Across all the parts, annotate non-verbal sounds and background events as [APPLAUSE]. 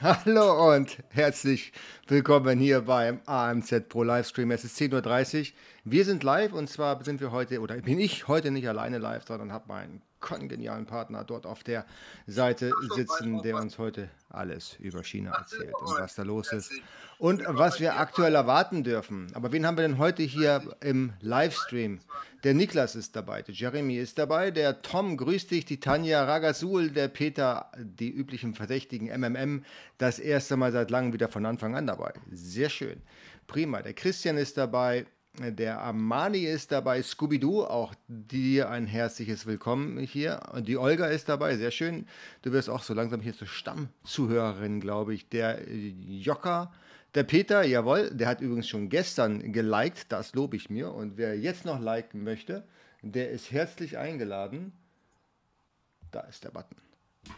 [LAUGHS] Hallo und herzlich willkommen hier beim AMZ Pro Livestream. Es ist 10.30 Uhr. Wir sind live und zwar sind wir heute, oder bin ich heute nicht alleine live, sondern habe meinen kongenialen Partner dort auf der Seite sitzen, der uns heute alles über China erzählt und was da los ist und was wir aktuell erwarten dürfen. Aber wen haben wir denn heute hier im Livestream? Der Niklas ist dabei, der Jeremy ist dabei, der Tom grüßt dich, die Tanja Ragasul, der Peter, die üblichen Verdächtigen MMM, das erste Mal seit langem wieder von Anfang an dabei. Sehr schön. Prima. Der Christian ist dabei, der Armani ist dabei, Scooby-Doo, auch dir ein herzliches Willkommen hier. Und die Olga ist dabei, sehr schön. Du wirst auch so langsam hier zur Stammzuhörerin, glaube ich. Der Jocker, der Peter, jawohl, der hat übrigens schon gestern geliked, das lobe ich mir. Und wer jetzt noch liken möchte, der ist herzlich eingeladen. Da ist der Button.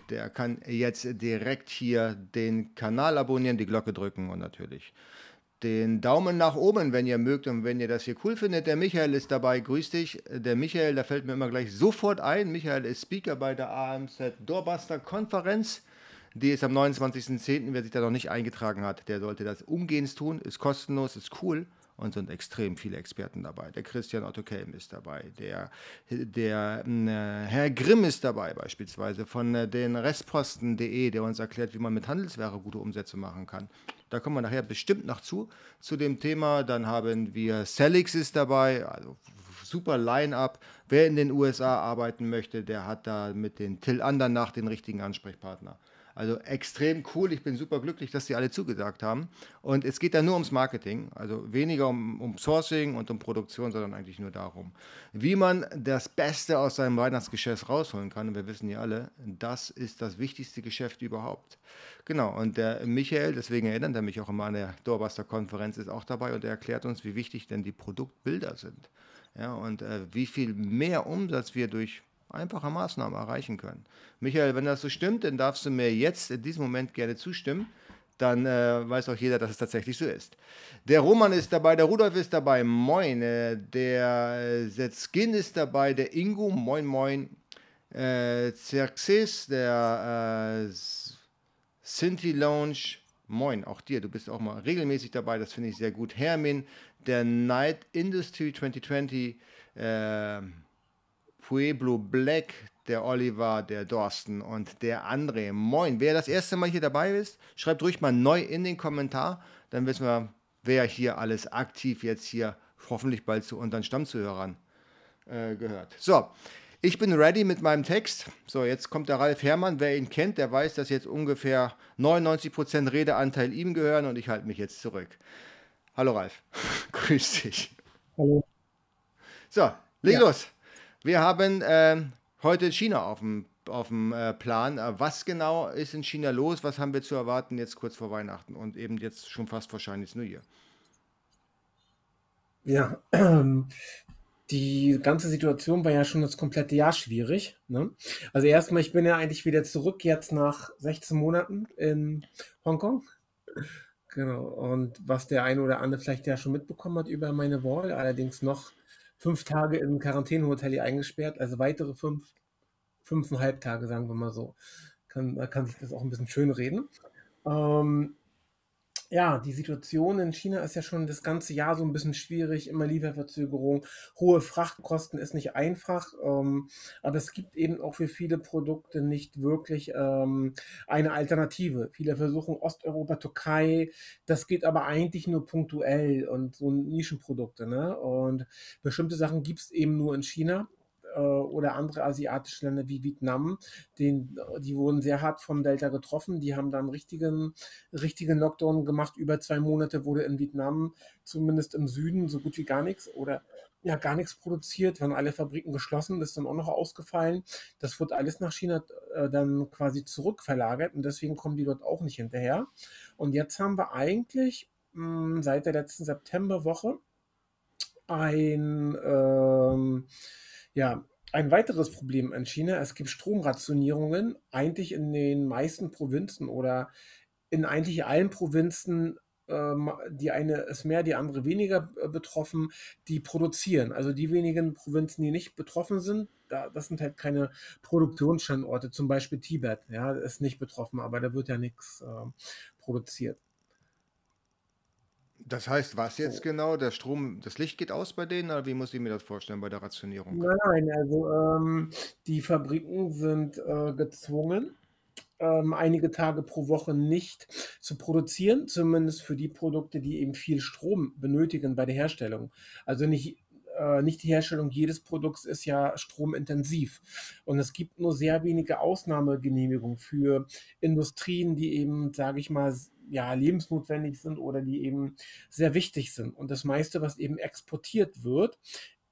Der kann jetzt direkt hier den Kanal abonnieren, die Glocke drücken und natürlich den Daumen nach oben, wenn ihr mögt und wenn ihr das hier cool findet. Der Michael ist dabei, grüß dich. Der Michael, da fällt mir immer gleich sofort ein. Michael ist Speaker bei der AMZ Doorbuster Konferenz. Die ist am 29.10. Wer sich da noch nicht eingetragen hat, der sollte das umgehend tun. Ist kostenlos, ist cool und sind extrem viele Experten dabei. Der Christian Otto Kelm ist dabei, der, der äh, Herr Grimm ist dabei beispielsweise von äh, den Restposten.de, der uns erklärt, wie man mit Handelsware gute Umsätze machen kann. Da kommen wir nachher bestimmt noch zu, zu dem Thema. Dann haben wir Celix ist dabei, also super Line-up. Wer in den USA arbeiten möchte, der hat da mit den Till Andernach den richtigen Ansprechpartner. Also extrem cool. Ich bin super glücklich, dass die alle zugesagt haben. Und es geht da nur ums Marketing. Also weniger um, um Sourcing und um Produktion, sondern eigentlich nur darum, wie man das Beste aus seinem Weihnachtsgeschäft rausholen kann. Und wir wissen ja alle, das ist das wichtigste Geschäft überhaupt. Genau. Und der Michael, deswegen erinnert er mich auch immer an der Doorbuster-Konferenz, ist auch dabei und er erklärt uns, wie wichtig denn die Produktbilder sind. Ja, und äh, wie viel mehr Umsatz wir durch einfache Maßnahmen erreichen können. Michael, wenn das so stimmt, dann darfst du mir jetzt in diesem Moment gerne zustimmen. Dann äh, weiß auch jeder, dass es tatsächlich so ist. Der Roman ist dabei, der Rudolf ist dabei, moin. Äh, der Setzkin ist dabei, der Ingo, moin, moin. Äh, Xerxes, der äh, Sinti Lounge, moin, auch dir, du bist auch mal regelmäßig dabei, das finde ich sehr gut. Hermin, der Night Industry 2020, äh, Pueblo Black, der Oliver, der Dorsten und der André. Moin. Wer das erste Mal hier dabei ist, schreibt ruhig mal neu in den Kommentar. Dann wissen wir, wer hier alles aktiv jetzt hier hoffentlich bald zu unseren Stammzuhörern äh, gehört. So, ich bin ready mit meinem Text. So, jetzt kommt der Ralf Herrmann. Wer ihn kennt, der weiß, dass jetzt ungefähr 99% Redeanteil ihm gehören und ich halte mich jetzt zurück. Hallo Ralf, [LAUGHS] grüß dich. Hallo. So, leg ja. los. Wir haben äh, heute China auf dem, auf dem äh, Plan. Äh, was genau ist in China los? Was haben wir zu erwarten jetzt kurz vor Weihnachten und eben jetzt schon fast wahrscheinlich New Year? Ja, ähm, die ganze Situation war ja schon das komplette Jahr schwierig. Ne? Also erstmal, ich bin ja eigentlich wieder zurück jetzt nach 16 Monaten in Hongkong. Genau. Und was der eine oder andere vielleicht ja schon mitbekommen hat über meine Wall, allerdings noch fünf Tage im Quarantänehotel hier eingesperrt, also weitere fünf, fünfeinhalb Tage, sagen wir mal so. Kann, man kann sich das auch ein bisschen schön reden. Ähm, ja, die Situation in China ist ja schon das ganze Jahr so ein bisschen schwierig, immer Lieferverzögerung, hohe Frachtkosten ist nicht einfach, ähm, aber es gibt eben auch für viele Produkte nicht wirklich ähm, eine Alternative. Viele versuchen Osteuropa, Türkei, das geht aber eigentlich nur punktuell und so Nischenprodukte. Ne? Und bestimmte Sachen gibt es eben nur in China äh, oder andere asiatische Länder wie Vietnam, den, die wurden sehr hart vom Delta getroffen. Die haben dann richtigen, richtigen Lockdown gemacht. Über zwei Monate wurde in Vietnam, zumindest im Süden, so gut wie gar nichts oder ja, gar nichts produziert, waren alle Fabriken geschlossen, ist dann auch noch ausgefallen. Das wurde alles nach China äh, dann quasi zurückverlagert und deswegen kommen die dort auch nicht hinterher. Und jetzt haben wir eigentlich mh, hm, seit der letzten Septemberwoche ein ähm, ja, ein weiteres Problem in China, es gibt Stromrationierungen eigentlich in den meisten Provinzen oder in eigentlich allen Provinzen, ähm, die eine ist mehr, die andere weniger äh, betroffen, die produzieren. Also die wenigen Provinzen, die nicht betroffen sind, da, das sind halt keine Produktionsstandorte, zum Beispiel Tibet, ja, ist nicht betroffen, aber da wird ja nichts äh, produziert. Das heißt, was jetzt genau? Der Strom, das Licht geht aus bei denen oder wie muss ich mir das vorstellen bei der Rationierung? Nein, nein, also ähm, die Fabriken sind äh, gezwungen, ähm, einige Tage pro Woche nicht zu produzieren, zumindest für die Produkte, die eben viel Strom benötigen bei der Herstellung. Also nicht äh, nicht die Herstellung jedes Produkts ist ja stromintensiv. Und es gibt nur sehr wenige Ausnahmegenehmigungen für Industrien, die eben, sage ich mal, ja, lebensnotwendig sind oder die eben sehr wichtig sind. Und das meiste, was eben exportiert wird,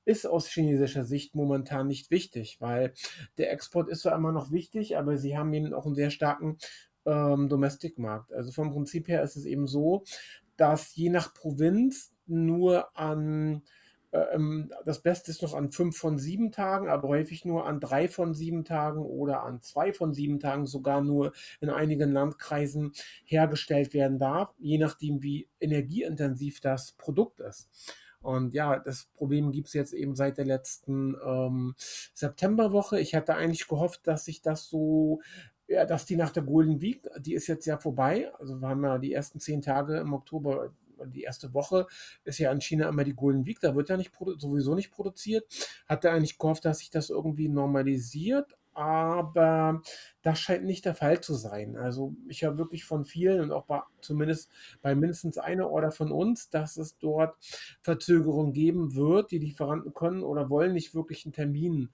ist aus chinesischer Sicht momentan nicht wichtig, weil der Export ist zwar immer noch wichtig, aber sie haben eben auch einen sehr starken ähm, Domestic-Markt. Also vom Prinzip her ist es eben so, dass je nach Provinz nur an das Beste ist noch an fünf von sieben Tagen, aber häufig nur an drei von sieben Tagen oder an zwei von sieben Tagen sogar nur in einigen Landkreisen hergestellt werden darf, je nachdem, wie energieintensiv das Produkt ist. Und ja, das Problem gibt es jetzt eben seit der letzten ähm, Septemberwoche. Ich hatte eigentlich gehofft, dass sich das so ja, dass die nach der Golden Week, die ist jetzt ja vorbei. Also wir haben ja die ersten zehn Tage im Oktober die erste Woche ist ja in China immer die Golden Week, da wird ja nicht sowieso nicht produziert. Hatte eigentlich gehofft, dass sich das irgendwie normalisiert, aber das scheint nicht der Fall zu sein. Also ich habe wirklich von vielen und auch bei, zumindest bei mindestens einer Order von uns, dass es dort Verzögerungen geben wird. Die Lieferanten können oder wollen nicht wirklich einen Termin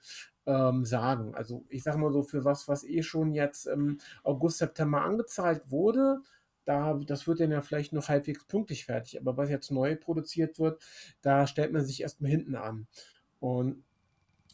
ähm, sagen. Also ich sage mal so, für was, was eh schon jetzt im August, September angezahlt wurde, da, das wird dann ja vielleicht noch halbwegs pünktlich fertig. Aber was jetzt neu produziert wird, da stellt man sich erstmal hinten an. Und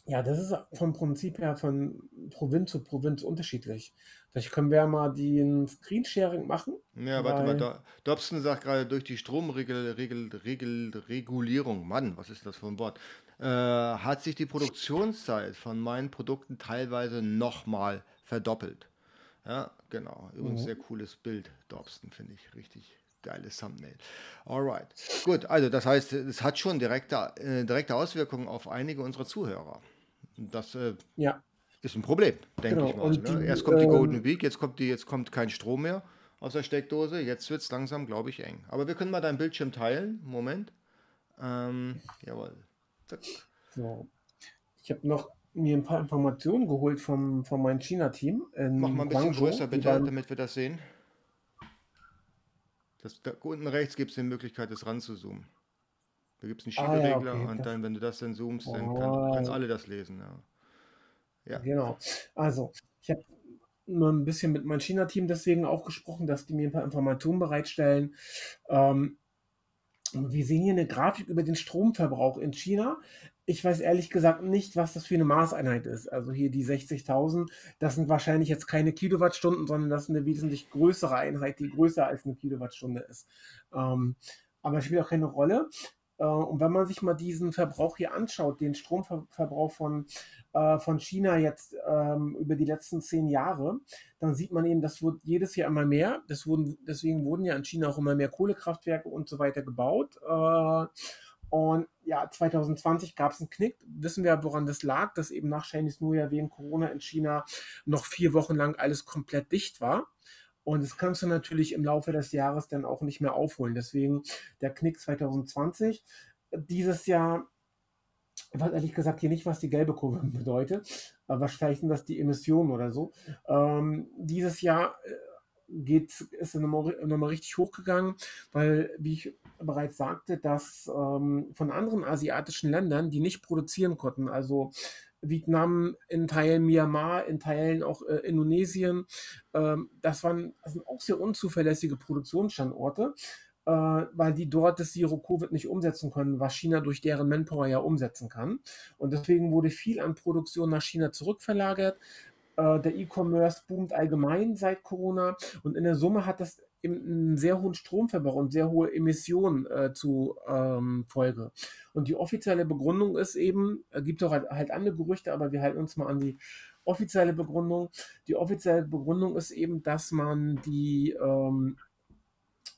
ja, das ist vom Prinzip her von Provinz zu Provinz unterschiedlich. Vielleicht können wir ja mal den Screensharing machen. Ja, warte mal, Do Dobson sagt gerade durch die Stromregulierung, Mann, was ist das für ein Wort, äh, hat sich die Produktionszeit von meinen Produkten teilweise nochmal verdoppelt. Ja, genau. Übrigens mhm. sehr cooles Bild, Dobson, finde ich richtig geiles Thumbnail. Alright. Gut, also das heißt, es hat schon direkte, äh, direkte Auswirkungen auf einige unserer Zuhörer. Das äh, ja. ist ein Problem, denke genau. ich mal. Ne? Die, Erst kommt die Golden ähm, Week, jetzt kommt, die, jetzt kommt kein Strom mehr aus der Steckdose. Jetzt wird es langsam, glaube ich, eng. Aber wir können mal deinen Bildschirm teilen. Moment. Ähm, jawohl. Zack. So. Ich habe noch mir ein paar Informationen geholt vom, von meinem China-Team. Mach mal ein bisschen Guangzhou, größer bitte, dann, damit wir das sehen. Das, da unten rechts gibt es die Möglichkeit, das ranzuzoomen. Da gibt es einen Schieberegler ah, ja, okay. und dann, wenn du das dann zoomst, dann oh. kann, können alle das lesen. Ja. ja. Genau. Also, ich habe nur ein bisschen mit meinem China-Team deswegen auch gesprochen, dass die mir ein paar Informationen bereitstellen. Ähm, wir sehen hier eine Grafik über den Stromverbrauch in China. Ich weiß ehrlich gesagt nicht, was das für eine Maßeinheit ist. Also hier die 60.000, das sind wahrscheinlich jetzt keine Kilowattstunden, sondern das ist eine wesentlich größere Einheit, die größer als eine Kilowattstunde ist. Ähm, aber spielt auch keine Rolle. Äh, und wenn man sich mal diesen Verbrauch hier anschaut, den Stromverbrauch von, äh, von China jetzt ähm, über die letzten zehn Jahre, dann sieht man eben, das wird jedes Jahr immer mehr. Wurden, deswegen wurden ja in China auch immer mehr Kohlekraftwerke und so weiter gebaut. Äh, und ja, 2020 gab es einen Knick. Wissen wir, woran das lag, dass eben nach Chinese New Year wegen Corona in China noch vier Wochen lang alles komplett dicht war. Und das kannst du natürlich im Laufe des Jahres dann auch nicht mehr aufholen. Deswegen der Knick 2020. Dieses Jahr, ich weiß ehrlich gesagt hier nicht, was die gelbe Kurve bedeutet, aber vielleicht sind das die Emissionen oder so. Ähm, dieses Jahr äh, geht, ist nochmal, nochmal richtig hochgegangen, weil, wie ich bereits sagte, dass ähm, von anderen asiatischen Ländern, die nicht produzieren konnten, also Vietnam, in Teilen Myanmar, in Teilen auch äh, Indonesien. Ähm, das, waren, das sind auch sehr unzuverlässige Produktionsstandorte, äh, weil die dort das Zero-Covid nicht umsetzen können, was China durch deren Manpower ja umsetzen kann. Und deswegen wurde viel an Produktion nach China zurückverlagert. Äh, der E-Commerce boomt allgemein seit Corona und in der Summe hat das einen sehr hohen Stromverbrauch und sehr hohe Emissionen äh, zu ähm, Folge. Und die offizielle Begründung ist eben, äh, gibt auch halt, halt, andere Gerüchte, aber wir halten uns mal an die offizielle Begründung. Die offizielle Begründung ist eben, dass man die ähm,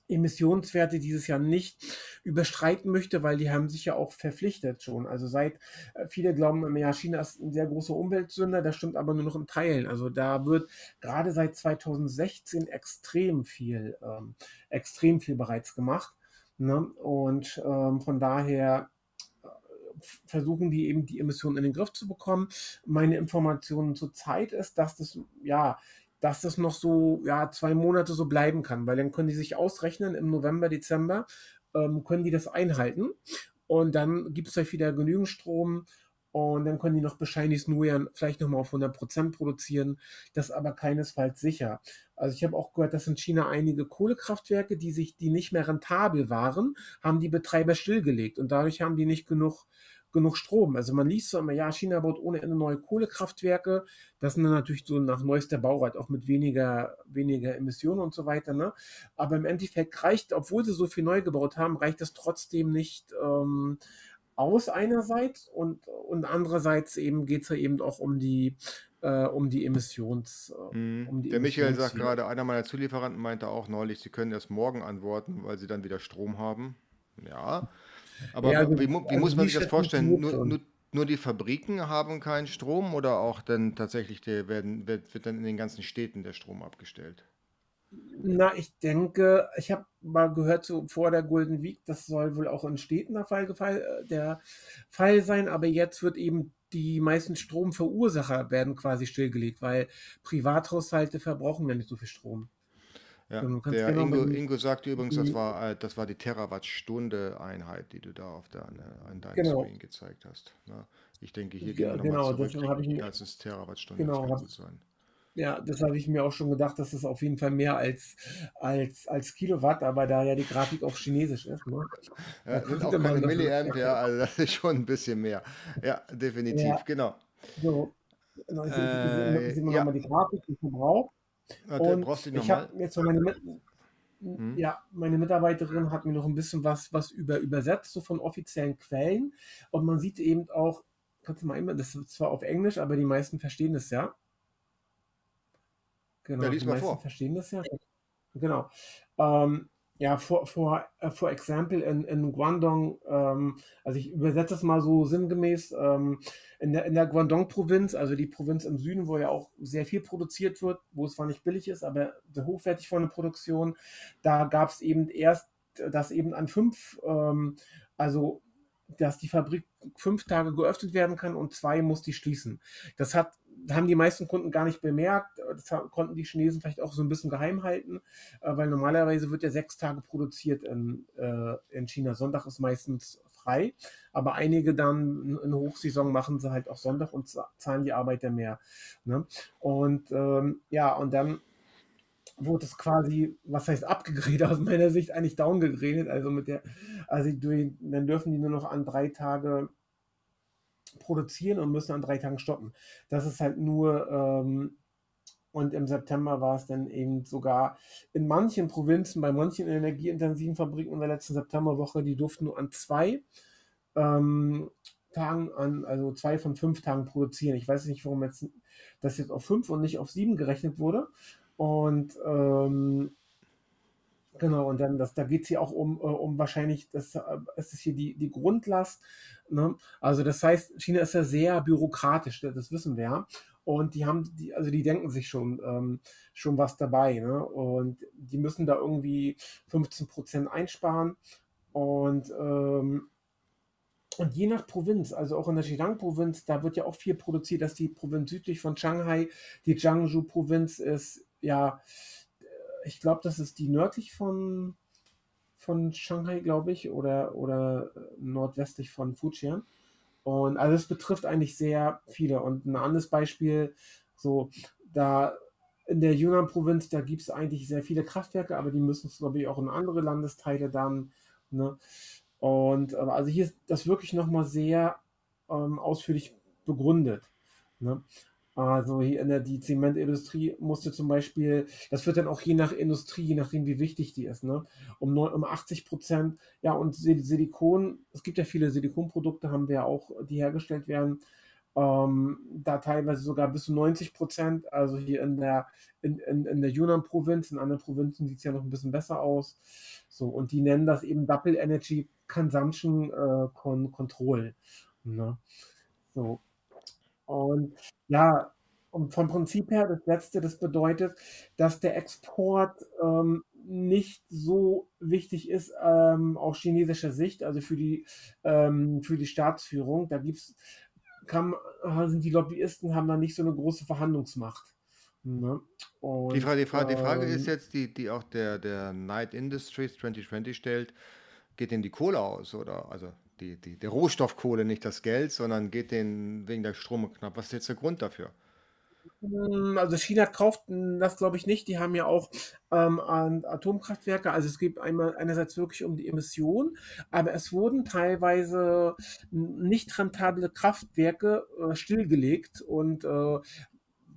Emissionswerte dieses Jahr nicht überstreiten möchte, weil die haben sich ja auch verpflichtet schon. Also seit äh, viele glauben, ja, China ist ein sehr großer Umweltsünder, das stimmt aber nur noch in Teilen. Also da wird gerade seit 2016 extrem viel, ähm, extrem viel bereits gemacht. Ne? Und ähm, von daher äh, versuchen die eben die Emissionen in den Griff zu bekommen. Meine Information zurzeit ist, dass das ja dass das noch so ja, zwei Monate so bleiben kann, weil dann können die sich ausrechnen im November, Dezember, ähm, können die das einhalten und dann gibt es euch wieder genügend Strom und dann können die noch nur ja vielleicht nochmal auf 100% produzieren, das ist aber keinesfalls sicher. Also ich habe auch gehört, dass in China einige Kohlekraftwerke, die sich, die nicht mehr rentabel waren, haben die Betreiber stillgelegt und dadurch haben die nicht genug genug Strom. Also man liest so immer, ja, China baut ohne Ende neue Kohlekraftwerke. Das sind dann natürlich so nach neuester Bauart auch mit weniger, weniger Emissionen und so weiter. Ne? Aber im Endeffekt reicht, obwohl sie so viel neu gebaut haben, reicht das trotzdem nicht ähm, aus einerseits und, und andererseits eben geht es ja eben auch um die äh, um die Emissions. Äh, mhm. Um die Der Michael sagt gerade, einer meiner Zulieferanten meinte auch neulich, sie können erst morgen antworten, weil sie dann wieder Strom haben. Ja, aber ja, wie, wie also muss man sich das vorstellen? Nur, nur, nur, die Fabriken haben keinen Strom oder auch dann tatsächlich der werden, wird, wird dann in den ganzen Städten der Strom abgestellt? Na, ich denke, ich habe mal gehört, so vor der Golden Week, das soll wohl auch in Städten der Fall, äh, der Fall sein, aber jetzt wird eben die meisten Stromverursacher werden quasi stillgelegt, weil Privathaushalte verbrauchen ja nicht so viel Strom. Ja, der genau Ingo, Ingo sagte übrigens, das war, äh, das war die Terawattstunde-Einheit, die du da auf der, an deinem genau. Screen gezeigt hast. Ne? Ich denke, hier ja, gehen wir genau, nochmal zurück, ich als es Terawattstunde genau, hab, sein. Ja, das habe ich mir auch schon gedacht, dass es auf jeden Fall mehr als, als, als Kilowatt, aber da ja die Grafik auf Chinesisch ist. Ne? Ja, sind auch keine Milliamp, ja, also das ist schon ein bisschen mehr. Ja, definitiv, ja. genau. So, ich, äh, sehen wir ja. nochmal die Grafik, die Verbrauch. Und ich habe jetzt meine, hm? ja, meine Mitarbeiterin hat mir noch ein bisschen was, was über übersetzt, so von offiziellen Quellen. Und man sieht eben auch, kannst du mal immer, das ist zwar auf Englisch, aber die meisten verstehen das ja. Genau, ja, die meisten vor. verstehen das ja. Genau. Ähm, ja, for, for, for example, in, in Guangdong, ähm, also ich übersetze das mal so sinngemäß, ähm, in der, in der Guangdong-Provinz, also die Provinz im Süden, wo ja auch sehr viel produziert wird, wo es zwar nicht billig ist, aber sehr hochwertig von der Produktion, da gab es eben erst, dass eben an fünf, ähm, also dass die Fabrik fünf Tage geöffnet werden kann und zwei muss die schließen. Das hat haben die meisten Kunden gar nicht bemerkt. Das konnten die Chinesen vielleicht auch so ein bisschen geheim halten, äh, weil normalerweise wird ja sechs Tage produziert in, äh, in China. Sonntag ist meistens frei, aber einige dann in Hochsaison machen sie halt auch Sonntag und zahlen die Arbeiter mehr. Ne? Und ähm, ja, und dann wurde es quasi, was heißt abgegradet, [LAUGHS] aus meiner Sicht eigentlich downgegradet. Also mit der, also dann dürfen die nur noch an drei Tage produzieren und müssen an drei Tagen stoppen. Das ist halt nur, ähm, und im September war es dann eben sogar in manchen Provinzen, bei manchen energieintensiven Fabriken in der letzten Septemberwoche, die durften nur an zwei ähm, Tagen an, also zwei von fünf Tagen produzieren. Ich weiß nicht, warum jetzt das jetzt auf fünf und nicht auf sieben gerechnet wurde. Und ähm, Genau, und dann, das, da geht es hier auch um, äh, um wahrscheinlich, das, äh, ist hier die, die Grundlast. Ne? Also das heißt, China ist ja sehr bürokratisch, das wissen wir ja. Und die haben, die, also die denken sich schon, ähm, schon was dabei. Ne? Und die müssen da irgendwie 15 Prozent einsparen. Und, ähm, und je nach Provinz, also auch in der Xinjiang-Provinz, da wird ja auch viel produziert. Das ist die Provinz südlich von Shanghai. Die Jiangsu-Provinz ist ja ich glaube, das ist die nördlich von, von Shanghai, glaube ich, oder, oder äh, nordwestlich von Fujian. Und also es betrifft eigentlich sehr viele. Und ein anderes Beispiel, so, da in der Yunnan-Provinz, da gibt es eigentlich sehr viele Kraftwerke, aber die müssen es, glaube ich, auch in andere Landesteile dann. Ne? Und also hier ist das wirklich nochmal sehr ähm, ausführlich begründet. Ne? Also hier in der die Zementindustrie musste zum Beispiel, das wird dann auch je nach Industrie, je nachdem wie wichtig die ist, ne, um, 9, um 80 Prozent, ja und Silikon, es gibt ja viele Silikonprodukte, haben wir auch, die hergestellt werden, ähm, da teilweise sogar bis zu 90 Prozent. Also hier in der, in, in, in der Yunnan-Provinz, in anderen Provinzen sieht es ja noch ein bisschen besser aus. So, und die nennen das eben Double Energy Consumption äh, Con Control. Ne? So. Und ja, und vom Prinzip her, das letzte, das bedeutet, dass der Export ähm, nicht so wichtig ist ähm, aus chinesischer Sicht, also für die, ähm, für die Staatsführung. Da gibt's, kann, sind die Lobbyisten haben da nicht so eine große Verhandlungsmacht. Ne? Und, die, Frage, die, Frage, die Frage ist jetzt, die, die auch der, der Night Industries 2020 stellt, geht denn die Kohle aus oder also die, die, der Rohstoffkohle, nicht das Geld, sondern geht den wegen der Strom knapp. Was ist jetzt der Grund dafür? Hm, also China kauft das, glaube ich, nicht. Die haben ja auch ähm, Atomkraftwerke. Also es geht einmal einerseits wirklich um die Emission, aber es wurden teilweise nicht rentable Kraftwerke äh, stillgelegt und äh,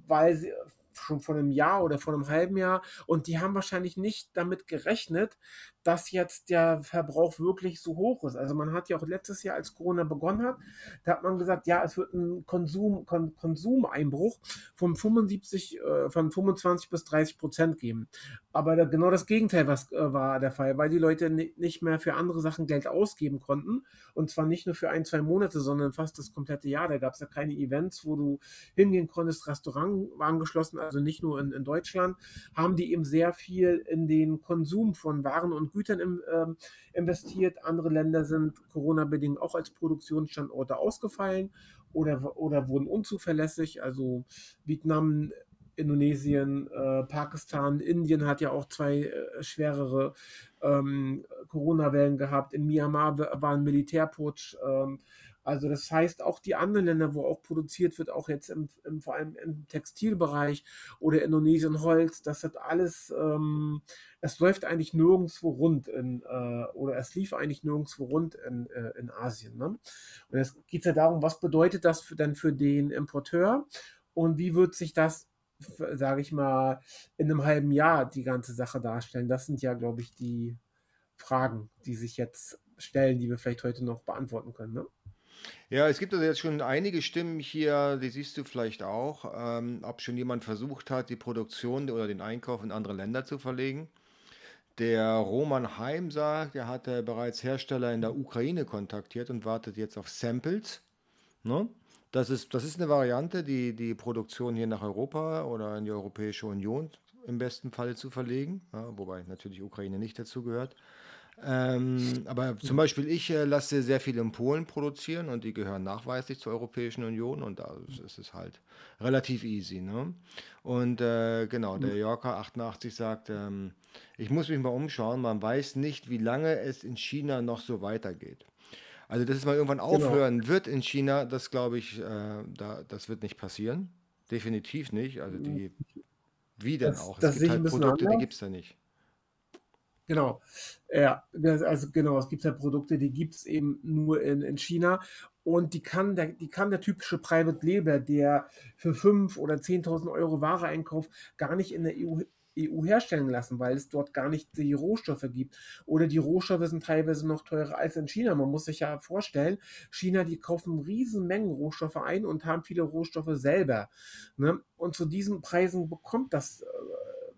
weil sie schon vor einem Jahr oder vor einem halben Jahr und die haben wahrscheinlich nicht damit gerechnet, dass jetzt der Verbrauch wirklich so hoch ist. Also man hat ja auch letztes Jahr, als Corona begonnen hat, da hat man gesagt, ja, es wird einen Konsum, Kon Konsumeinbruch von 75, äh, von 25 bis 30 Prozent geben. Aber da, genau das Gegenteil was, äh, war der Fall, weil die Leute nicht mehr für andere Sachen Geld ausgeben konnten. Und zwar nicht nur für ein, zwei Monate, sondern fast das komplette Jahr. Da gab es ja keine Events, wo du hingehen konntest. Restaurant waren geschlossen, also nicht nur in, in Deutschland, haben die eben sehr viel in den Konsum von Waren und Gütern im, ähm, investiert. Andere Länder sind Corona-bedingt auch als Produktionsstandorte ausgefallen oder, oder wurden unzuverlässig. Also Vietnam, Indonesien, äh, Pakistan, Indien hat ja auch zwei äh, schwerere ähm, Corona-Wellen gehabt. In Myanmar war ein Militärputsch. Ähm, also das heißt, auch die anderen Länder, wo auch produziert wird, auch jetzt im, im vor allem im Textilbereich oder Indonesien Holz, das hat alles, ähm, es läuft eigentlich nirgendwo rund in, äh, oder es lief eigentlich nirgendwo rund in, äh, in Asien. Ne? Und jetzt geht es ja darum, was bedeutet das für, dann für den Importeur und wie wird sich das sage ich mal, in einem halben Jahr die ganze Sache darstellen? Das sind ja, glaube ich, die Fragen, die sich jetzt stellen, die wir vielleicht heute noch beantworten können. Ne? Ja, es gibt also jetzt schon einige Stimmen hier, die siehst du vielleicht auch, ähm, ob schon jemand versucht hat, die Produktion oder den Einkauf in andere Länder zu verlegen. Der Roman Heim sagt, er hatte bereits Hersteller in der Ukraine kontaktiert und wartet jetzt auf Samples. Ne? Das, ist, das ist eine Variante, die, die Produktion hier nach Europa oder in die Europäische Union im besten Falle zu verlegen, ja, wobei natürlich Ukraine nicht dazu gehört. Ähm, aber zum Beispiel ich äh, lasse sehr viel in Polen produzieren und die gehören nachweislich zur Europäischen Union und da ist es halt relativ easy. Ne? Und äh, genau, der Yorker 88 sagt, ähm, ich muss mich mal umschauen, man weiß nicht, wie lange es in China noch so weitergeht. Also, dass es mal irgendwann genau. aufhören genau. wird in China, das glaube ich, äh, da, das wird nicht passieren. Definitiv nicht. Also die, wie denn das, auch? Es gibt halt Produkte, die gibt es da nicht. Genau. Ja, also genau, es gibt ja Produkte, die gibt es eben nur in, in China. Und die kann, der, die kann der typische Private Label, der für 5.000 oder 10.000 Euro Ware einkauft, gar nicht in der EU, EU herstellen lassen, weil es dort gar nicht die Rohstoffe gibt. Oder die Rohstoffe sind teilweise noch teurer als in China. Man muss sich ja vorstellen, China, die kaufen riesen Mengen Rohstoffe ein und haben viele Rohstoffe selber. Ne? Und zu diesen Preisen bekommt das äh,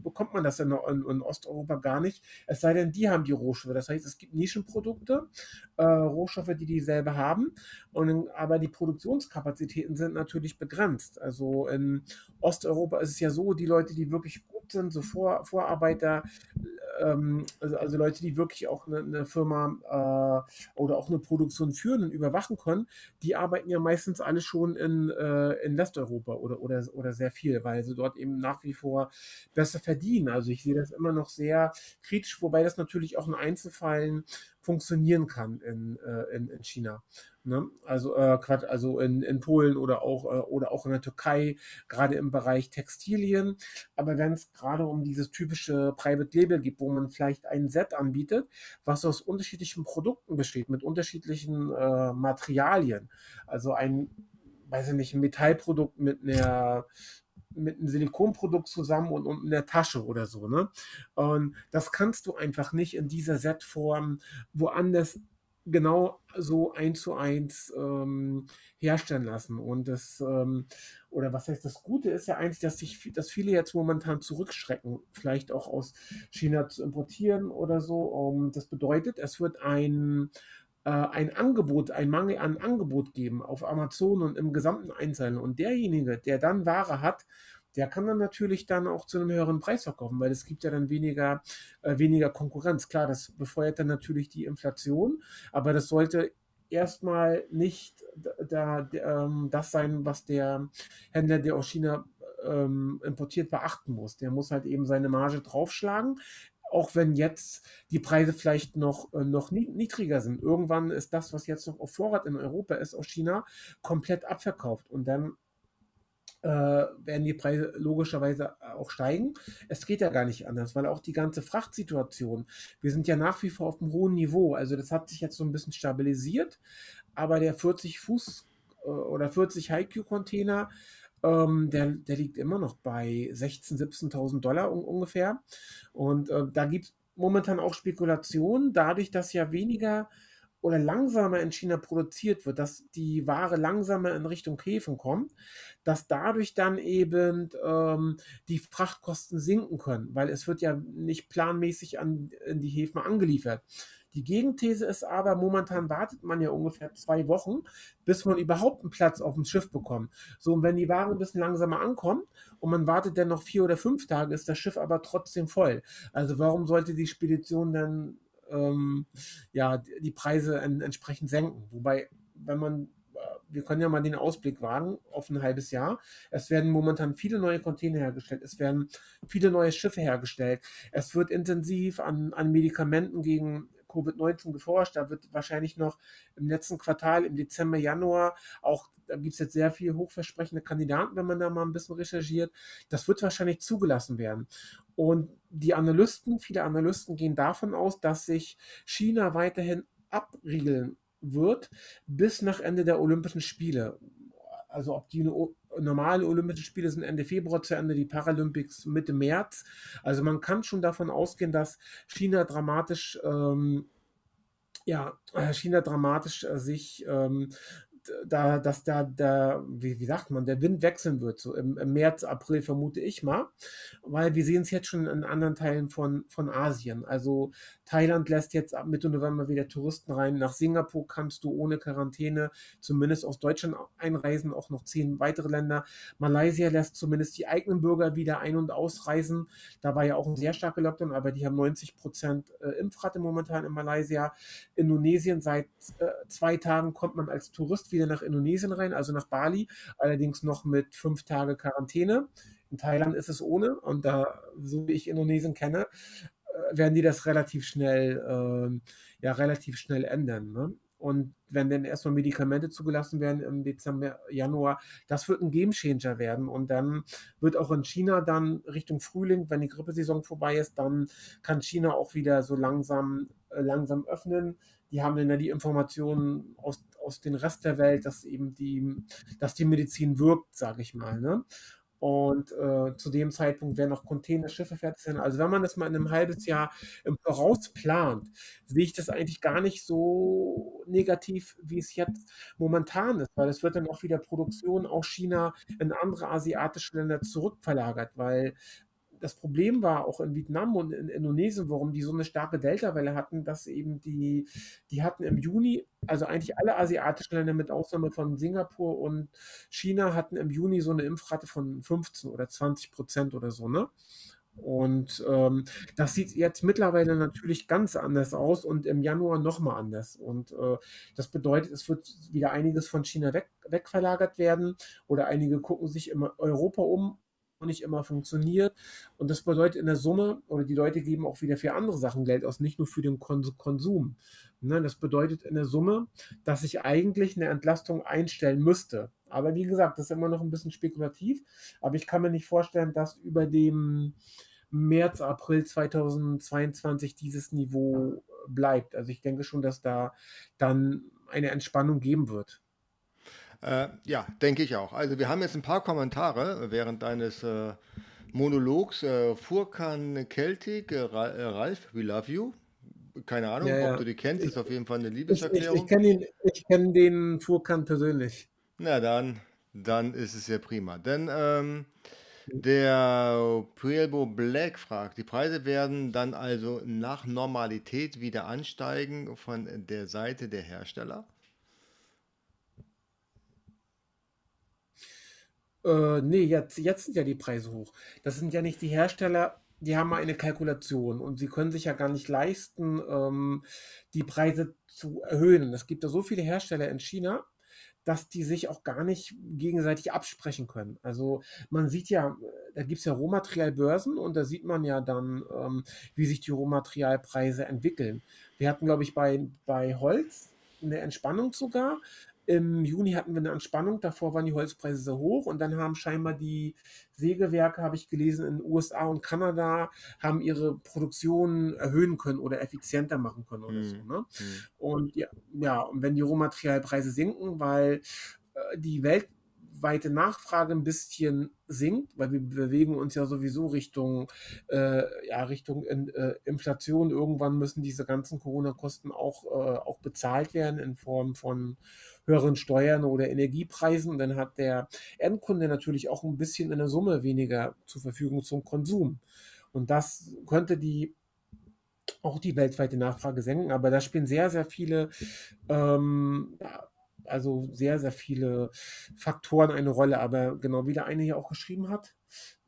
bekommt man das in, in, in, Osteuropa gar nicht, es sei denn, die haben die Rohstoffe. Das heißt, es gibt Nischenprodukte, äh, Rohstoffe, die die selber haben, und, aber die Produktionskapazitäten sind natürlich begrenzt. Also in Osteuropa ist es ja so, die Leute, die wirklich gut sind, so Vor, Vorarbeiter, ähm, also, also, Leute, die wirklich auch eine, eine Firma äh, oder auch eine Produktion führen und überwachen können, die arbeiten ja meistens alle schon in, äh, in Westeuropa oder, oder, oder sehr viel, weil sie dort eben nach wie vor besser verdienen. Also ich sehe das immer noch sehr kritisch, wobei das natürlich auch in Einzelfällen funktionieren kann in, äh, in, in China. Ne? Also, äh, also in, in Polen oder auch, äh, oder auch in der Türkei, gerade im Bereich Textilien. Aber wenn es gerade um dieses typische Private Label geht, wo man vielleicht ein Set anbietet, was aus unterschiedlichen Produkten besteht, mit unterschiedlichen äh, Materialien. Also ein, weiß ich nicht, ein Metallprodukt mit einer mit einem Silikonprodukt zusammen und, und in der Tasche oder so. Ne? Und das kannst du einfach nicht in dieser Setform woanders genau so eins zu eins ähm, herstellen lassen. Und das, ähm, oder was heißt das Gute ist ja eigentlich, dass sich, dass viele jetzt momentan zurückschrecken, vielleicht auch aus China zu importieren oder so. Um, ähm, das bedeutet, es wird ein ein Angebot, ein Mangel an Angebot geben auf Amazon und im gesamten Einzelnen. Und derjenige, der dann Ware hat, der kann dann natürlich dann auch zu einem höheren Preis verkaufen, weil es gibt ja dann weniger, äh, weniger Konkurrenz. Klar, das befeuert dann natürlich die Inflation, aber das sollte erstmal nicht da, da ähm, das sein, was der Händler, der aus China ähm, importiert, beachten muss. Der muss halt eben seine Marge draufschlagen auch wenn jetzt die Preise vielleicht noch, äh, noch niedriger sind. Irgendwann ist das, was jetzt noch auf Vorrat in Europa ist, aus China, komplett abverkauft. Und dann äh, werden die Preise logischerweise auch steigen. Es geht ja gar nicht anders, weil auch die ganze Frachtsituation, wir sind ja nach wie vor auf einem hohen Niveau. Also das hat sich jetzt so ein bisschen stabilisiert, aber der 40 Fuß äh, oder 40 High-Q-Container, ähm, der, der liegt immer noch bei 16.000, 17.000 Dollar un ungefähr. Und äh, da gibt es momentan auch Spekulationen, dadurch, dass ja weniger oder langsamer in China produziert wird, dass die Ware langsamer in Richtung Häfen kommt, dass dadurch dann eben ähm, die Frachtkosten sinken können, weil es wird ja nicht planmäßig an in die Häfen angeliefert. Die Gegenthese ist aber, momentan wartet man ja ungefähr zwei Wochen, bis man überhaupt einen Platz auf dem Schiff bekommt. So, und wenn die Ware ein bisschen langsamer ankommt und man wartet dann noch vier oder fünf Tage, ist das Schiff aber trotzdem voll. Also warum sollte die Spedition dann ähm, ja, die Preise en entsprechend senken? Wobei, wenn man äh, wir können ja mal den Ausblick wagen auf ein halbes Jahr. Es werden momentan viele neue Container hergestellt. Es werden viele neue Schiffe hergestellt. Es wird intensiv an, an Medikamenten gegen Covid-19 geforscht. Da wird wahrscheinlich noch im letzten Quartal, im Dezember, Januar, auch da gibt es jetzt sehr viele hochversprechende Kandidaten, wenn man da mal ein bisschen recherchiert. Das wird wahrscheinlich zugelassen werden. Und die Analysten, viele Analysten gehen davon aus, dass sich China weiterhin abriegeln wird bis nach Ende der Olympischen Spiele. Also ob die normale Olympische Spiele sind Ende Februar zu Ende, die Paralympics Mitte März. Also man kann schon davon ausgehen, dass China dramatisch ähm, ja, äh, China dramatisch äh, sich ähm, da, dass da, da wie, wie sagt man, der Wind wechseln wird, so im, im März, April vermute ich mal, weil wir sehen es jetzt schon in anderen Teilen von, von Asien. Also Thailand lässt jetzt ab Mitte November wieder Touristen rein. Nach Singapur kannst du ohne Quarantäne zumindest aus Deutschland einreisen, auch noch zehn weitere Länder. Malaysia lässt zumindest die eigenen Bürger wieder ein- und ausreisen. Da war ja auch ein sehr starker Lockdown, aber die haben 90 Prozent äh, Impfrate momentan in Malaysia. Indonesien seit äh, zwei Tagen kommt man als Tourist wieder nach Indonesien rein, also nach Bali, allerdings noch mit fünf Tage Quarantäne. In Thailand ist es ohne und da, so wie ich Indonesien kenne, werden die das relativ schnell, äh, ja, relativ schnell ändern. Ne? Und wenn dann erstmal Medikamente zugelassen werden im Dezember, Januar, das wird ein Gamechanger werden. Und dann wird auch in China dann Richtung Frühling, wenn die Grippesaison vorbei ist, dann kann China auch wieder so langsam, äh, langsam öffnen. Die haben dann ja die Informationen aus, aus dem Rest der Welt, dass eben die, dass die Medizin wirkt, sage ich mal. Ne? Und äh, zu dem Zeitpunkt werden auch Containerschiffe fertig sein. Also wenn man das mal in einem halbes Jahr im Voraus plant, sehe ich das eigentlich gar nicht so negativ, wie es jetzt momentan ist, weil es wird dann auch wieder Produktion aus China in andere asiatische Länder zurückverlagert, weil das Problem war auch in Vietnam und in Indonesien, warum die so eine starke Delta-Welle hatten, dass eben die, die hatten im Juni, also eigentlich alle asiatischen Länder mit Ausnahme von Singapur und China hatten im Juni so eine Impfrate von 15 oder 20 Prozent oder so, ne? Und ähm, das sieht jetzt mittlerweile natürlich ganz anders aus und im Januar nochmal anders. Und äh, das bedeutet, es wird wieder einiges von China weg, wegverlagert werden oder einige gucken sich in Europa um nicht immer funktioniert. Und das bedeutet in der Summe, oder die Leute geben auch wieder für andere Sachen Geld aus, nicht nur für den Konsum. Ne, das bedeutet in der Summe, dass ich eigentlich eine Entlastung einstellen müsste. Aber wie gesagt, das ist immer noch ein bisschen spekulativ. Aber ich kann mir nicht vorstellen, dass über dem März, April 2022 dieses Niveau bleibt. Also ich denke schon, dass da dann eine Entspannung geben wird. Äh, ja, denke ich auch. Also wir haben jetzt ein paar Kommentare während deines äh, Monologs. Äh, Furkan Celtic, äh, äh, Ralf, we love you. Keine Ahnung, Ja, ob ja. du die kennst, Ich, ist auf jeden Fall eine ich, ich, Liebeserklärung. ich kenne ihn, ich kenne den Furkan persönlich. Na dann, dann ist es ja prima. Denn ähm, der Puelbo Black fragt, die Preise werden dann also nach Normalität wieder ansteigen von der Seite der Hersteller? Äh, nee, jetzt, jetzt sind ja die Preise hoch. Das sind ja nicht die Hersteller, die haben eine Kalkulation und sie können sich ja gar nicht leisten, ähm, die Preise zu erhöhen. Es gibt ja so viele Hersteller in China, dass die sich auch gar nicht gegenseitig absprechen können. Also man sieht ja, da gibt es ja Rohmaterialbörsen und da sieht man ja dann, ähm, wie sich die Rohmaterialpreise entwickeln. Wir hatten, glaube ich, bei, bei Holz eine Entspannung sogar. Im Juni hatten wir eine Entspannung, davor waren die Holzpreise sehr hoch und dann haben scheinbar die Sägewerke, habe ich gelesen, in den USA und Kanada, haben ihre Produktion erhöhen können oder effizienter machen können oder so. Hm, Ne? hm. Und ja, ja, und wenn die Rohmaterialpreise sinken, weil äh, die weltweite Nachfrage ein bisschen sinkt, weil wir bewegen uns ja sowieso Richtung, äh, ja, Richtung in, äh, Inflation. Irgendwann müssen diese ganzen Corona-Kosten auch, äh, auch bezahlt werden in Form von höheren Steuern oder Energiepreisen. Dann hat der Endkunde natürlich auch ein bisschen in der Summe weniger zur Verfügung zum Konsum. Und das könnte die auch die weltweite Nachfrage senken, aber da spielen sehr, sehr viele, ähm, also sehr, sehr viele Faktoren eine Rolle. Aber genau wie der eine hier auch geschrieben hat,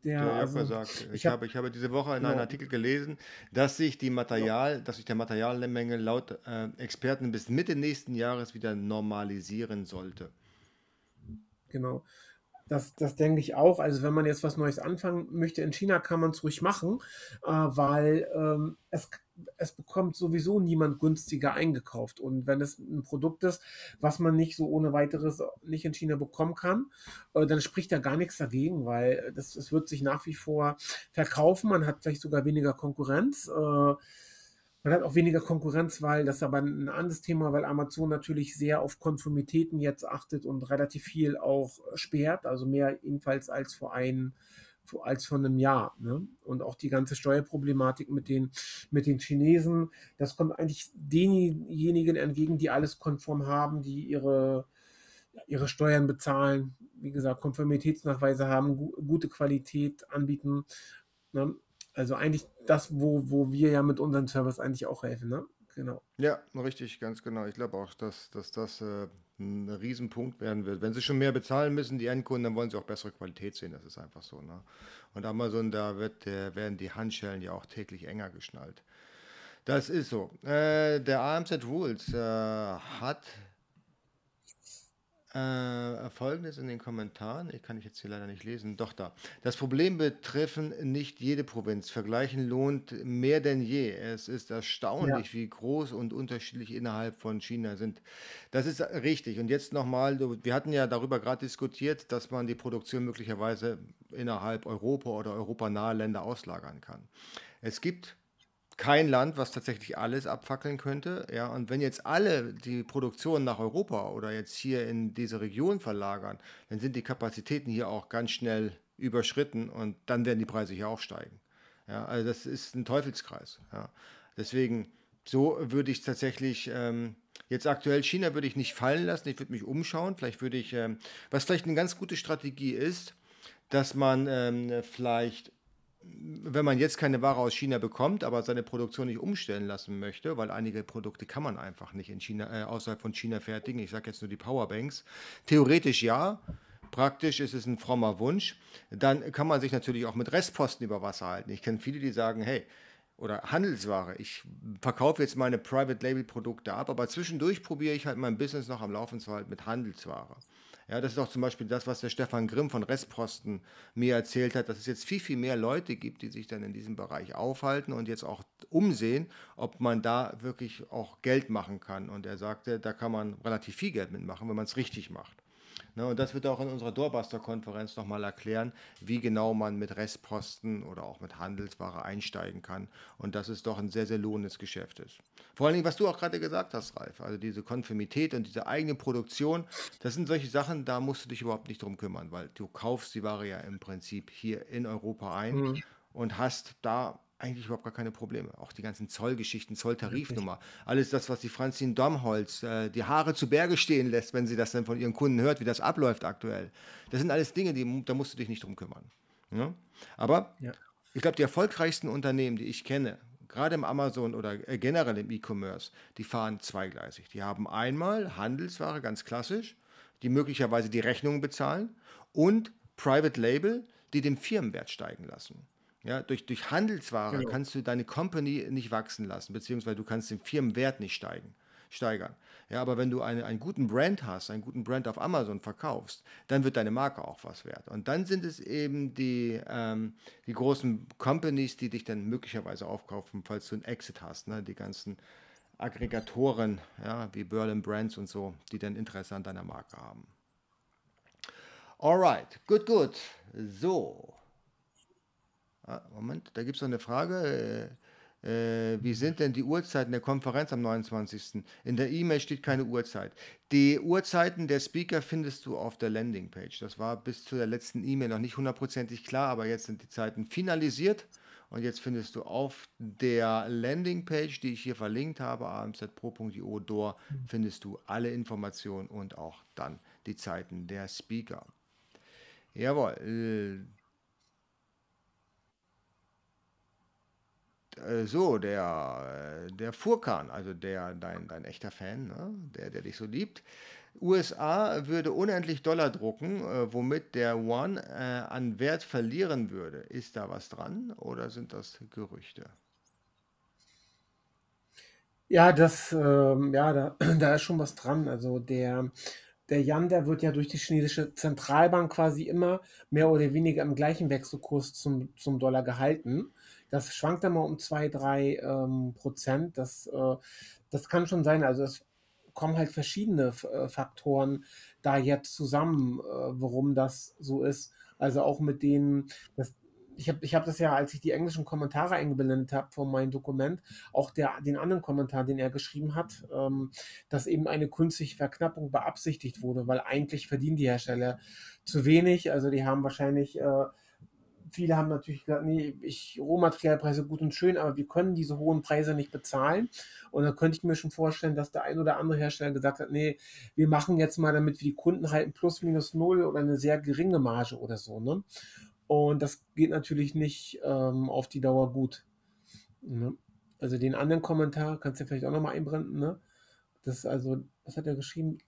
der, Der Jörg also sagt, ich ich habe, habe, ich habe diese Woche in einem genau, Artikel gelesen, dass sich die genau, Material, dass sich der Materialmenge laut äh, Experten bis Mitte nächsten Jahres wieder normalisieren sollte. genau. Das, das denke ich auch. Also wenn man jetzt was Neues anfangen möchte in China, kann man es ruhig machen, äh, weil ähm, es, es bekommt sowieso niemand günstiger eingekauft. Und wenn es ein Produkt ist, was man nicht so ohne weiteres nicht in China bekommen kann, äh, dann spricht da gar nichts dagegen, weil das, es wird sich nach wie vor verkaufen. Man hat vielleicht sogar weniger Konkurrenz. Äh, man hat auch weniger Konkurrenz, weil das ist aber ein anderes Thema, weil Amazon natürlich sehr auf Konformitäten jetzt achtet und relativ viel auch sperrt, also mehr jedenfalls als vor ein, als vor einem Jahr. Ne? Und auch die ganze Steuerproblematik mit den, mit den Chinesen, das kommt eigentlich denjenigen entgegen, die alles konform haben, die ihre, ihre Steuern bezahlen, wie gesagt, Konformitätsnachweise haben, gu gute Qualität anbieten. Ne? Also eigentlich das, wo, wo wir ja mit unserem Service eigentlich auch helfen, ne? Genau. Ja, richtig, ganz genau. Ich glaube auch, dass, dass das äh, ein Riesenpunkt werden wird. Wenn sie schon mehr bezahlen müssen, die Endkunden, dann wollen sie auch bessere Qualität sehen. Das ist einfach so. Ne? Und Amazon, da wird, der, werden die Handschellen ja auch täglich enger geschnallt. Das ist so. Äh, der AMZ Rules äh, hat äh, Folgendes in den Kommentaren, ich kann ich jetzt hier leider nicht lesen, doch da. Das Problem betreffen nicht jede Provinz. Vergleichen lohnt mehr denn je. Es ist Ja, erstaunlich, wie groß und unterschiedlich innerhalb von China sind. Das ist richtig. Und jetzt nochmal, wir hatten ja darüber gerade diskutiert, dass man die Produktion möglicherweise innerhalb Europa oder europanahe Länder auslagern kann. Es gibt kein Land, was tatsächlich alles abfackeln könnte. Ja, und wenn jetzt alle die Produktion nach Europa oder jetzt hier in diese Region verlagern, dann sind die Kapazitäten hier auch ganz schnell überschritten und dann werden die Preise hier auch steigen. Ja, also das ist ein Teufelskreis. Ja. Deswegen, so würde ich tatsächlich ähm, jetzt aktuell China würde ich nicht fallen lassen. Ich würde mich umschauen. Vielleicht würde ich, ähm, was vielleicht eine ganz gute Strategie ist, dass man ähm, vielleicht wenn man jetzt keine Ware aus China bekommt, aber seine Produktion nicht umstellen lassen möchte, weil einige Produkte kann man einfach nicht in China, äh, außerhalb von China fertigen. Ich sage jetzt nur die Powerbanks. Theoretisch ja, praktisch ist es ein frommer Wunsch. Dann kann man sich natürlich auch mit Restposten über Wasser halten. Ich kenne viele, die sagen, hey, oder Handelsware. Ich verkaufe jetzt meine Private Label Produkte ab, aber zwischendurch probiere ich halt mein Business noch am Laufen zu halten mit Handelsware. Ja, das ist auch zum Beispiel das, was der Stefan Grimm von Restposten mir erzählt hat, dass es jetzt viel, viel mehr Leute gibt, die sich dann in diesem Bereich aufhalten und jetzt auch umsehen, ob man da wirklich auch Geld machen kann. Und er sagte, da kann man relativ viel Geld mitmachen, wenn man es richtig macht. Ne, und das wird auch in unserer Doorbuster-Konferenz nochmal erklären, wie genau man mit Restposten oder auch mit Handelsware einsteigen kann. Und dass es doch ein sehr, sehr lohnendes Geschäft ist. Vor allen Dingen, was du auch gerade gesagt hast, Ralf, also diese Konfirmität und diese eigene Produktion, das sind solche Sachen, da musst du dich überhaupt nicht drum kümmern, weil du kaufst die Ware ja im Prinzip hier in Europa ein Mhm. und hast da eigentlich überhaupt gar keine Probleme. Auch die ganzen Zollgeschichten, Zolltarifnummer, alles das, was die Franzin Domholz äh, die Haare zu Berge stehen lässt, wenn sie das dann von ihren Kunden hört, wie das abläuft aktuell. Das sind alles Dinge, die, da musst du dich nicht drum kümmern. Ja? Aber ja. ich glaube, die erfolgreichsten Unternehmen, die ich kenne, gerade im Amazon oder äh, generell im E-Commerce, die fahren zweigleisig. Die haben einmal Handelsware, ganz klassisch, die möglicherweise die Rechnungen bezahlen und Private Label, die den Firmenwert steigen lassen. Ja, durch, durch Handelsware genau. kannst du deine Company nicht wachsen lassen, beziehungsweise du kannst den Firmenwert nicht steigen, steigern. Ja, aber wenn du eine, einen guten Brand hast, einen guten Brand auf Amazon verkaufst, dann wird deine Marke auch was wert. Und dann sind es eben die, ähm, die großen Companies, die dich dann möglicherweise aufkaufen, falls du einen Exit hast. Ne? Die ganzen Aggregatoren, ja, wie Berlin Brands und so, die dann Interesse an deiner Marke haben. Alright, gut, gut. So. Ah, Moment, da gibt es noch eine Frage. Äh, wie sind denn die Uhrzeiten der Konferenz am 29.? In der E-Mail steht keine Uhrzeit. Die Uhrzeiten der Speaker findest du auf der Landingpage. Das war bis zu der letzten E-Mail noch nicht hundertprozentig klar, aber jetzt sind die Zeiten finalisiert. Und jetzt findest du auf der Landingpage, die ich hier verlinkt habe, amzpro.io Door, findest du alle Informationen und auch dann die Zeiten der Speaker. Jawohl. Äh, so, der, äh, der Furkan, also der, dein, dein echter Fan, ne? der, der dich so liebt. USA würde unendlich Dollar drucken, äh, womit der One äh, an Wert verlieren würde. Ist da was dran oder sind das Gerüchte? Ja, das, ähm, ja, da, [CLEARS THROAT] da ist schon was dran. Also der, der Jan, der wird ja durch die chinesische Zentralbank quasi immer mehr oder weniger im gleichen Wechselkurs zum, zum Dollar gehalten. Das schwankt dann mal um zwei, drei ähm, Prozent. Das, äh, das kann schon sein. Also es kommen halt verschiedene äh, Faktoren da jetzt zusammen, äh, warum das so ist. Also auch mit denen, das, ich habe ich hab das ja, als ich die englischen Kommentare eingeblendet habe von meinem Dokument, auch der, den anderen Kommentar, den er geschrieben hat, ähm, dass eben eine künstliche Verknappung beabsichtigt wurde, weil eigentlich verdienen die Hersteller zu wenig. Also die haben wahrscheinlich äh, viele haben natürlich gesagt, nee, ich, Rohmaterialpreise gut und schön, aber wir können diese hohen Preise nicht bezahlen. Und da könnte ich mir schon vorstellen, dass der ein oder andere Hersteller gesagt hat, nee, wir machen jetzt mal, damit wir die Kunden halten, plus minus null oder eine sehr geringe Marge oder so. Ne? Und das geht natürlich nicht ähm, auf die Dauer gut. Ne? Also den anderen Kommentar kannst du vielleicht auch nochmal einblenden. Ne? Das also, was hat er geschrieben?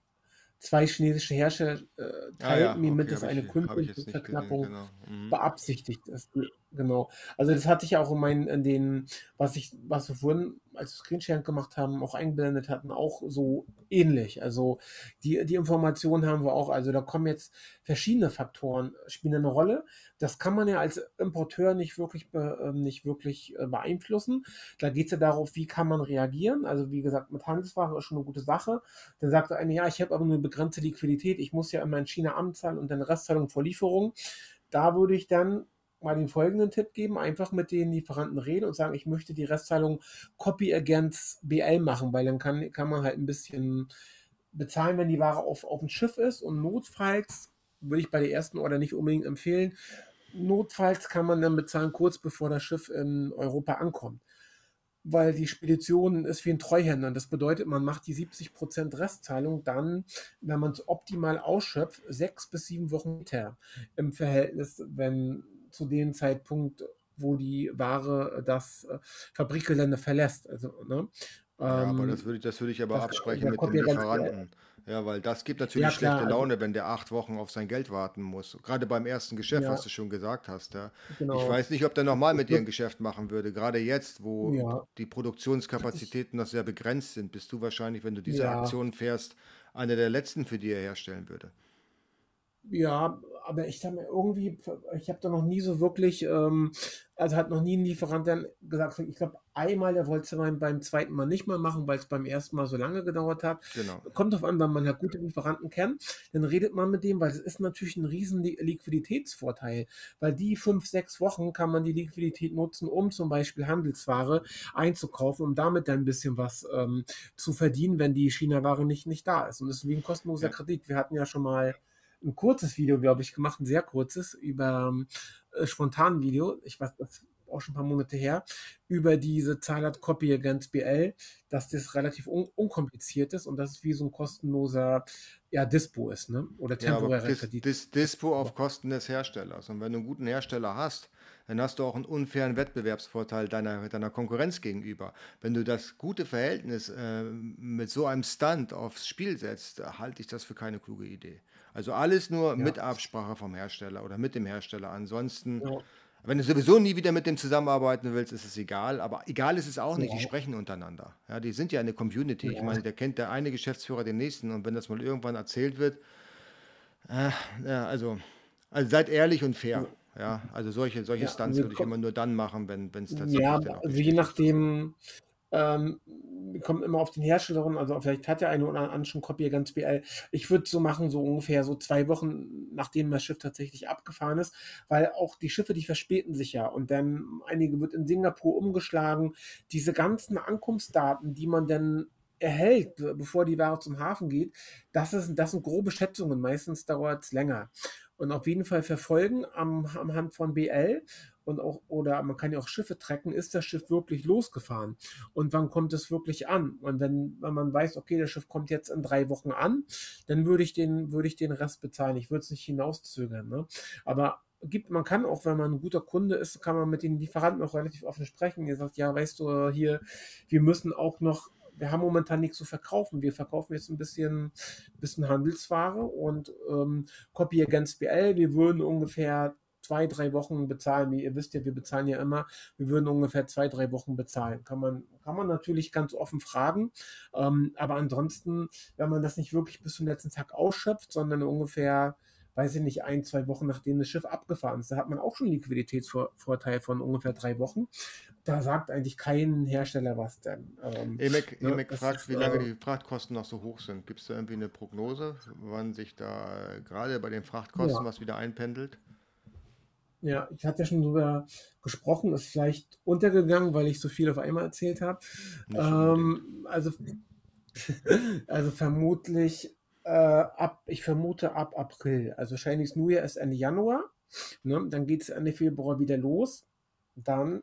Zwei chinesische Hersteller äh, teilten ah, ja, mir okay, mit, dass eine künstliche Verknappung genau. mhm. beabsichtigt ist. Genau. Also das hatte ich auch in meinen, in den, was ich, was wir vorhin als wir Screensharing gemacht haben, auch eingeblendet hatten, auch so ähnlich. Also die, die Informationen haben wir auch. Also da kommen jetzt verschiedene Faktoren, spielen eine Rolle. Das kann man ja als Importeur nicht wirklich, äh, nicht wirklich äh, beeinflussen. Da geht es ja darauf, wie kann man reagieren. Also wie gesagt, mit Handelsware ist schon eine gute Sache. Dann sagt einer, ja, ich habe aber nur begrenzte Liquidität, ich muss ja immer in China anzahlen und dann Restzahlung vor Lieferung. Da würde ich dann mal den folgenden Tipp geben: einfach mit den Lieferanten reden und sagen, ich möchte die Restzahlung Copy Against BL machen, weil dann kann, kann man halt ein bisschen bezahlen, wenn die Ware auf, auf dem Schiff ist und notfalls würde ich bei der ersten Order nicht unbedingt empfehlen. Notfalls kann man dann bezahlen, kurz bevor das Schiff in Europa ankommt. Weil die Spedition ist wie ein Treuhänder. Das bedeutet, man macht die 70% Restzahlung dann, wenn man es optimal ausschöpft, sechs bis sieben Wochen hinterher. Im Verhältnis, wenn zu dem Zeitpunkt, wo die Ware das äh, Fabrikgelände verlässt. Also, ne? Ja, aber ähm, das würde ich, das würde ich aber absprechen mit dem Lieferanten. Ja, weil das gibt natürlich ja, schlechte klar, also Laune, wenn der acht Wochen auf sein Geld warten muss. Gerade beim ersten Geschäft, ja. was du schon gesagt hast. Ja. Genau. Ich weiß nicht, ob der nochmal mit dir ein Geschäft machen würde. Gerade jetzt, wo ja. die Produktionskapazitäten noch sehr begrenzt sind, bist du wahrscheinlich, wenn du diese Aktion fährst, einer der letzten für die er herstellen würde. Ja, aber ich habe mir irgendwie, ich habe da noch nie so wirklich, ähm, also hat noch nie ein Lieferant dann gesagt, ich glaube einmal, der wollte es beim, beim zweiten Mal nicht mal machen, weil es beim ersten Mal so lange gedauert hat. Genau. Kommt drauf an, wenn man halt gute Lieferanten kennt, dann redet man mit dem, weil es ist natürlich ein riesen Liquiditätsvorteil, weil die fünf, sechs Wochen kann man die Liquidität nutzen, um zum Beispiel Handelsware einzukaufen, um damit dann ein bisschen was ähm, zu verdienen, wenn die China-Ware nicht, nicht da ist. Und das ist wie ein kostenloser ja. Kredit. Wir hatten ja schon mal ein kurzes Video, glaube ich, gemacht, ein sehr kurzes, über äh, spontan Video. Ich weiß, das auch schon ein paar Monate her, über diese Zahlart Copy Against BL, dass das relativ un unkompliziert ist und dass es wie so ein kostenloser ja, Dispo ist, ne? Oder temporärer ja, Kredit. Dis, Dispo auf Kosten des Herstellers. Und wenn du einen guten Hersteller hast, dann hast du auch einen unfairen Wettbewerbsvorteil deiner, deiner Konkurrenz gegenüber. Wenn du das gute Verhältnis äh, mit so einem Stunt aufs Spiel setzt, halte ich das für keine kluge Idee. Also alles nur ja. mit Absprache vom Hersteller oder mit dem Hersteller. Ansonsten, ja. wenn du sowieso nie wieder mit dem zusammenarbeiten willst, ist es egal. Aber egal ist es auch nicht. Ja. Die sprechen untereinander. Ja, die sind ja eine Community. Ich meine, der kennt der eine Geschäftsführer den nächsten. Und wenn das mal irgendwann erzählt wird, äh, ja, also, also seid ehrlich und fair. Ja, also solche, solche Stunts würde ich immer nur dann machen, wenn es tatsächlich. Ja, also je nachdem, ähm, kommt immer auf den Hersteller ran, also vielleicht hat der eine oder andere schon Copy ganz BL. Ich würde so machen, so ungefähr so zwei Wochen, nachdem das Schiff tatsächlich abgefahren ist, weil auch die Schiffe, die verspäten sich ja und dann einige wird in Singapur umgeschlagen. Diese ganzen Ankunftsdaten, die man dann erhält, bevor die Ware zum Hafen geht, das, ist, das sind grobe Schätzungen. Meistens dauert es länger. Und auf jeden Fall verfolgen am, am Hand von BL und auch, oder man kann ja auch Schiffe trecken, ist das Schiff wirklich losgefahren? Und wann kommt es wirklich an? Und wenn, wenn man weiß, okay, das Schiff kommt jetzt in drei Wochen an, dann würde ich den, würde ich den Rest bezahlen. Ich würde es nicht hinauszögern. Ne? Aber gibt, man kann auch, wenn man ein guter Kunde ist, kann man mit den Lieferanten auch relativ offen sprechen. Ihr sagt, ja, weißt du, hier, wir müssen auch noch wir haben momentan nichts zu verkaufen. Wir verkaufen jetzt ein bisschen, bisschen Handelsware und ähm, Copy Against BL. Wir würden ungefähr zwei, drei Wochen bezahlen. Wie ihr wisst ja, wir bezahlen ja immer. Wir würden ungefähr zwei, drei Wochen bezahlen. Kann man, kann man natürlich ganz offen fragen. Ähm, aber ansonsten, wenn man das nicht wirklich bis zum letzten Tag ausschöpft, sondern ungefähr weiß ich nicht, ein, zwei Wochen nachdem das Schiff abgefahren ist. Da hat man auch schon Liquiditätsvorteil von ungefähr drei Wochen. Da sagt eigentlich kein Hersteller was denn. Ähm, EMEC, ne, fragt, ist, wie lange äh, die Frachtkosten noch so hoch sind. Gibt es da irgendwie eine Prognose, wann sich da äh, gerade bei den Frachtkosten ja. was wieder einpendelt? Ja, ich hatte ja schon drüber gesprochen, ist vielleicht untergegangen, weil ich so viel auf einmal erzählt habe. Ähm, also, [LAUGHS] also vermutlich äh, ab, ich vermute ab April. Also Chinese New Year ist Ende Januar. Ne? Dann geht es Ende Februar wieder los. Dann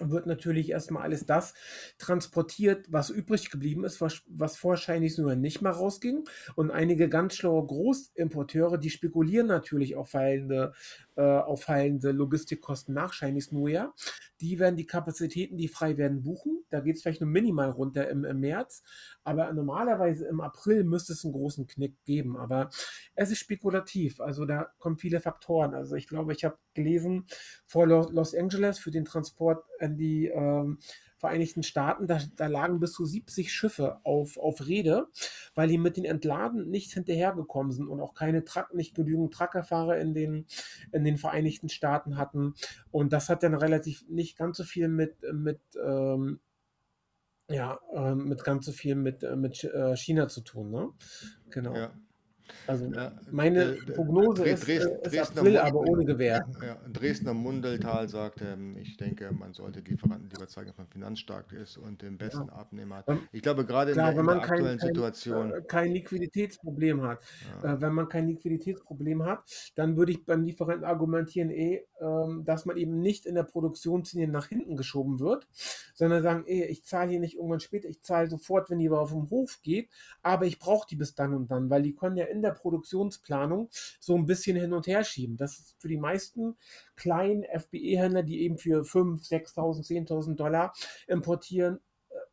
wird natürlich erstmal alles das transportiert, was übrig geblieben ist, was, was vor Chinese New Year nicht mal rausging. Und einige ganz schlaue Großimporteure, die spekulieren natürlich auf fallende, äh, auf fallende Logistikkosten nach Chinese New Year. Die werden die Kapazitäten, die frei werden, buchen. Da geht es vielleicht nur minimal runter im, im März. Aber normalerweise im April müsste es einen großen Knick geben. Aber es ist spekulativ. Also da kommen viele Faktoren. Also ich glaube, ich habe gelesen vor Los Angeles für den Transport an die ähm, Vereinigten Staaten, da, da, lagen bis zu 70 Schiffe auf, auf Rede, weil die mit den Entladen nicht hinterhergekommen sind und auch keine Truck, nicht genügend Truckerfahrer in den, in den Vereinigten Staaten hatten. Und das hat dann relativ nicht ganz so viel mit, mit ähm, ja, äh, mit ganz so viel mit, äh, mit äh, China zu tun, ne? Genau. Ja. Also meine äh, Prognose Dres ist, Dresden, ist Dresdner April, aber ohne Gewehr. Ja, Dresdner Mundeltal sagt, ähm, ich denke, man sollte Lieferanten lieber zeigen, dass man finanzstark ist und den besten ja. Abnehmer hat. Ich glaube, gerade Klar, in der, in der aktuellen kein, Situation. Kein, kein Liquiditätsproblem hat. Ja. Äh, wenn man kein Liquiditätsproblem hat, dann würde ich beim Lieferanten argumentieren, eh, ähm, dass man eben nicht in der Produktionslinie nach hinten geschoben wird, sondern sagen, eh, ich zahle hier nicht irgendwann später, ich zahle sofort, wenn die auf den Hof geht, aber ich brauche die bis dann und dann, weil die können ja in der Produktionsplanung so ein bisschen hin und her schieben. Das ist für die meisten kleinen FBE-Händler, die eben für 5.000, 6.000, 10.000 Dollar importieren,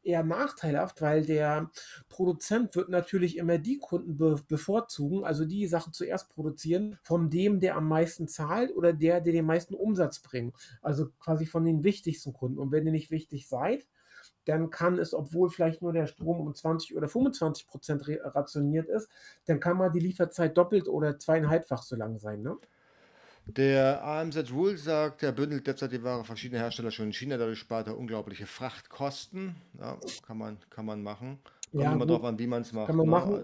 eher nachteilhaft, weil der Produzent wird natürlich immer die Kunden be bevorzugen, also die Sachen zuerst produzieren, von dem, der am meisten zahlt oder der, der den meisten Umsatz bringt. Also quasi von den wichtigsten Kunden. Und wenn ihr nicht wichtig seid, dann kann es, obwohl vielleicht nur der Strom um 20 oder 25 Prozent rationiert ist, dann kann mal die Lieferzeit doppelt oder zweieinhalbfach so lang sein. Ne? Der AMZ Rule sagt, er bündelt derzeit die Ware verschiedener Hersteller schon in China, dadurch spart er unglaubliche Frachtkosten. Ja, kann man, kann man machen. Kommt ja, immer darauf an, wie man es macht. Kann man ne? machen.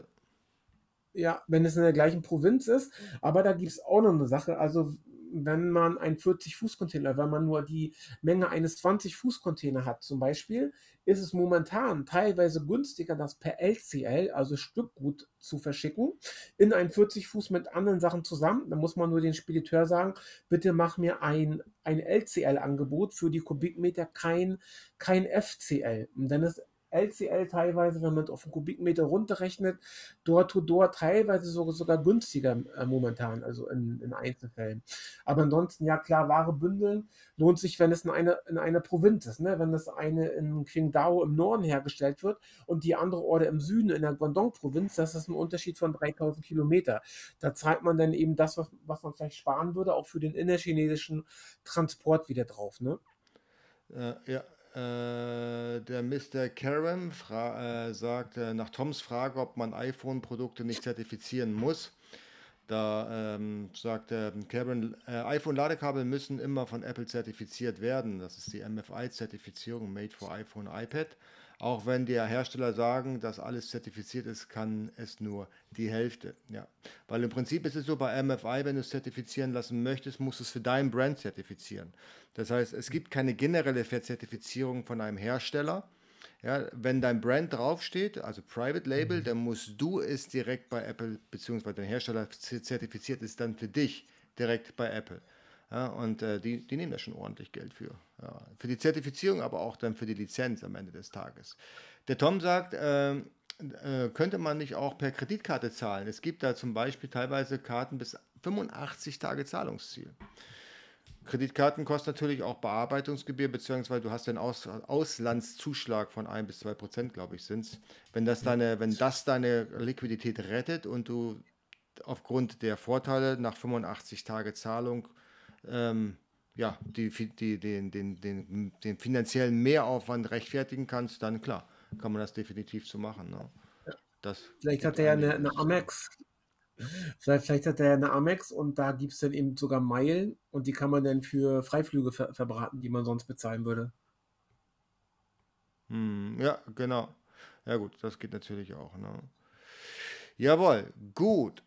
Ja, wenn es in der gleichen Provinz ist. Aber da gibt es auch noch eine Sache. Also wenn man einen 40-Fuß-Container, wenn man nur die Menge eines 20-Fuß-Container hat zum Beispiel, ist es momentan teilweise günstiger, das per LCL, also Stückgut, zu verschicken, in einen 40 Fuß mit anderen Sachen zusammen. Da muss man nur den Spediteur sagen, bitte mach mir ein, ein LCL-Angebot für die Kubikmeter, kein, kein FCL. Und dann ist LCL teilweise, wenn man auf einen Kubikmeter runterrechnet, dort to dort teilweise sogar, sogar günstiger äh, momentan, also in, in, Einzelfällen. Aber ansonsten, ja klar, Ware bündeln lohnt sich, wenn es in einer in eine Provinz ist. Ne? Wenn das eine in Qingdao im Norden hergestellt wird und die andere Orte im Süden in der Guangdong-Provinz, das ist ein Unterschied von 3000 Kilometer. Da zahlt man dann eben das, was, was man vielleicht sparen würde, auch für den innerchinesischen Transport wieder drauf. Ne? Äh, ja, äh, der Mr. Karen äh, sagt äh, nach Toms Frage, ob man iPhone-Produkte nicht zertifizieren muss. Da ähm, sagt äh, Karen, iPhone-Ladekabel müssen immer von Apple zertifiziert werden. Das ist die MFI-Zertifizierung, Made for iPhone, iPad. Auch wenn der Hersteller sagen, dass alles zertifiziert ist, kann es nur die Hälfte. Ja. Weil im Prinzip ist es so bei MFI, wenn du es zertifizieren lassen möchtest, musst du es für deinen Brand zertifizieren. Das heißt, es gibt keine generelle Verzertifizierung von einem Hersteller. Ja, wenn dein Brand draufsteht, also Private Label, mhm. dann musst du es direkt bei Apple, beziehungsweise der Hersteller zertifiziert ist dann für dich direkt bei Apple. Ja, und äh, die, die nehmen da schon ordentlich Geld für. Ja, für die Zertifizierung, aber auch dann für die Lizenz am Ende des Tages. Der Tom sagt, äh, äh, könnte man nicht auch per Kreditkarte zahlen? Es gibt da zum Beispiel teilweise Karten bis 85 Tage Zahlungsziel. Kreditkarten kosten natürlich auch Bearbeitungsgebühr, beziehungsweise du hast den Aus Auslandszuschlag von 1 bis 2 Prozent, glaube ich, sind es. Wenn das deine, wenn das deine Liquidität rettet und du aufgrund der Vorteile nach 85 Tage Zahlung ähm, ja, die, die, den, den, den, den finanziellen Mehraufwand rechtfertigen kannst, dann klar, kann man das definitiv so machen. Ne? Das vielleicht hat er ja eine, eine Amex. Vielleicht, vielleicht hat er ja eine Amex und da gibt es dann eben sogar Meilen und die kann man dann für Freiflüge ver verbraten, die man sonst bezahlen würde. Hm, ja, genau. Ja gut, das geht natürlich auch. Ne? Jawohl, gut.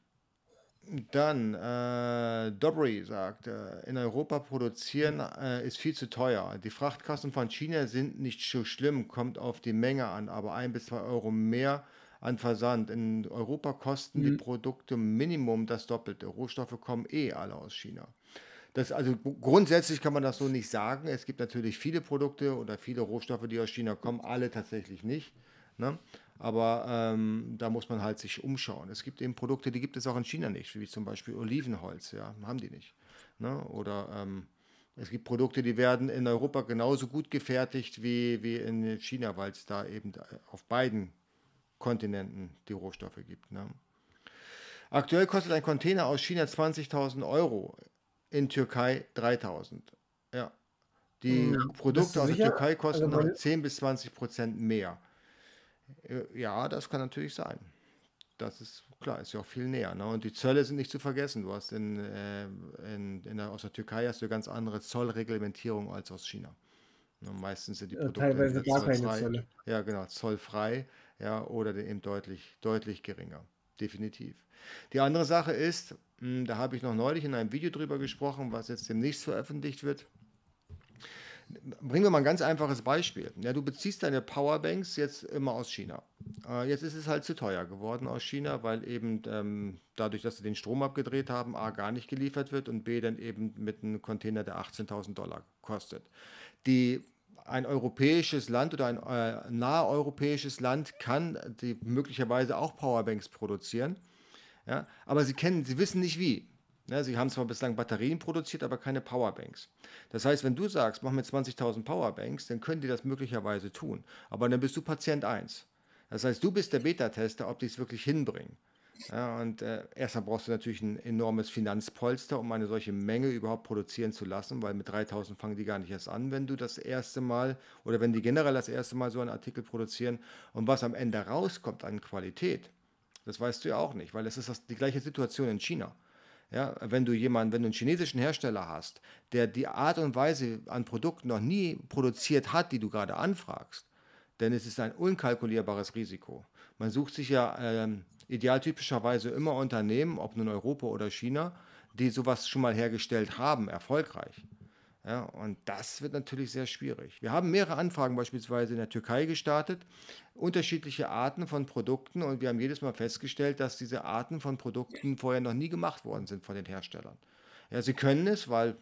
Dann, äh, Dobry sagt, äh, in Europa produzieren äh, ist viel zu teuer. Die Frachtkosten von China sind nicht so schlimm, kommt auf die Menge an, aber ein bis zwei Euro mehr an Versand. In Europa kosten mhm. die Produkte Minimum das Doppelte. Rohstoffe kommen eh alle aus China. Das, also grundsätzlich kann man das so nicht sagen. Es gibt natürlich viele Produkte oder viele Rohstoffe, die aus China kommen, alle tatsächlich nicht. Ne? Aber ähm, da muss man halt sich umschauen. Es gibt eben Produkte, die gibt es auch in China nicht, wie zum Beispiel Olivenholz, ja, haben die nicht. Ne? Oder ähm, es gibt Produkte, die werden in Europa genauso gut gefertigt wie, wie in China, weil es da eben auf beiden Kontinenten die Rohstoffe gibt. Ne? Aktuell kostet ein Container aus China 20.000 Euro, in Türkei 3.000. Ja. Die ja, Produkte aus der Türkei kosten also 10 bis 20 Prozent mehr. Äh, ja, das kann natürlich sein. Das ist klar, ist ja auch viel näher. Ne? Und die Zölle sind nicht zu vergessen. Du hast in, äh, in, in der, aus der Türkei hast du ganz andere Zollreglementierung als aus China. Ne? Meistens sind die Produkte teilweise gar keine Zölle. Ja, genau, zollfrei, ja, oder eben deutlich, deutlich geringer. Definitiv. Die andere Sache ist, hm, da habe ich noch neulich in einem Video drüber gesprochen, was jetzt demnächst veröffentlicht wird. Bringen wir mal ein ganz einfaches Beispiel. Ja, du beziehst deine Powerbanks jetzt immer aus China. Äh, jetzt ist es halt zu teuer geworden aus China, weil eben ähm, dadurch, dass sie den Strom abgedreht haben, A gar nicht geliefert wird und B dann eben mit einem Container, der 18.000 Dollar kostet. Die ein europäisches Land oder ein äh, nahe europäisches Land kann die möglicherweise auch Powerbanks produzieren. Ja, aber sie kennen, sie wissen nicht wie. Ja, sie haben zwar bislang Batterien produziert, aber keine Powerbanks. Das heißt, wenn du sagst, mach mir 20.000 Powerbanks, dann können die das möglicherweise tun. Aber dann bist du Patient 1. Das heißt, du bist der Beta-Tester, ob die es wirklich hinbringen. Ja, und äh, erstmal brauchst du natürlich ein enormes Finanzpolster, um eine solche Menge überhaupt produzieren zu lassen, weil mit 3000 fangen die gar nicht erst an, wenn du das erste Mal oder wenn die generell das erste Mal so einen Artikel produzieren. Und was am Ende rauskommt an Qualität, das weißt du ja auch nicht, weil es ist das, die gleiche Situation in China. Ja, wenn du jemanden, wenn du einen chinesischen Hersteller hast, der die Art und Weise an Produkten noch nie produziert hat, die du gerade anfragst, ist es ein unkalkulierbares Risiko. Man sucht sich ja ähm, idealtypischerweise immer Unternehmen, ob nun Europa oder China, die sowas schon mal hergestellt haben, erfolgreich. Ja, und das wird natürlich sehr schwierig. Wir haben mehrere Anfragen beispielsweise in der Türkei gestartet, unterschiedliche Arten von Produkten und wir haben jedes Mal festgestellt, dass diese Arten von Produkten vorher noch nie gemacht worden sind von den Herstellern. Ja, sie können es, weil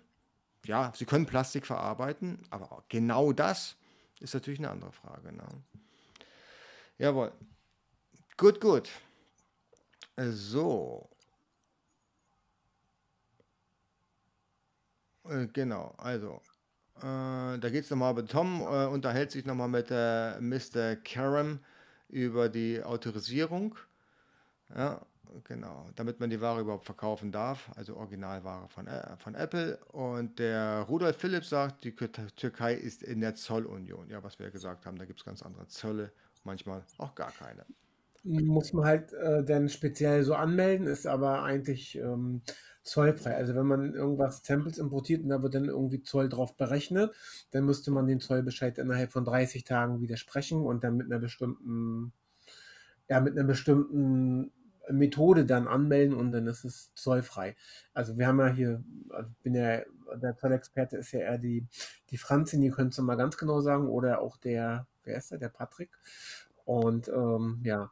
ja, sie können Plastik verarbeiten, aber genau das ist natürlich eine andere Frage. Ne? Jawohl. Gut, gut. So, Äh, genau, also, äh, da geht es nochmal Tom, äh, unterhält sich nochmal mit äh, Mr. Karam über die Autorisierung. Ja, genau, damit man die Ware überhaupt verkaufen darf, also Originalware von, äh, von Apple. Und der Rudolf Philipp sagt, die Türkei ist in der Zollunion. Ja, was wir ja gesagt haben, da gibt es ganz andere Zölle, manchmal auch gar keine. Muss man halt äh, dann speziell so anmelden, ist aber eigentlich ähm, zollfrei. Also wenn man irgendwas Samples importiert und da wird dann irgendwie Zoll drauf berechnet, dann müsste man den Zollbescheid innerhalb von 30 Tagen widersprechen und dann mit einer bestimmten, ja, mit einer bestimmten Methode dann anmelden und dann ist es zollfrei. Also wir haben ja hier, also bin ja, der Zollexperte ist ja eher die, die Franzin, die könntest du mal ganz genau sagen, oder auch der, wer ist der, der Patrick. Und ähm, ja,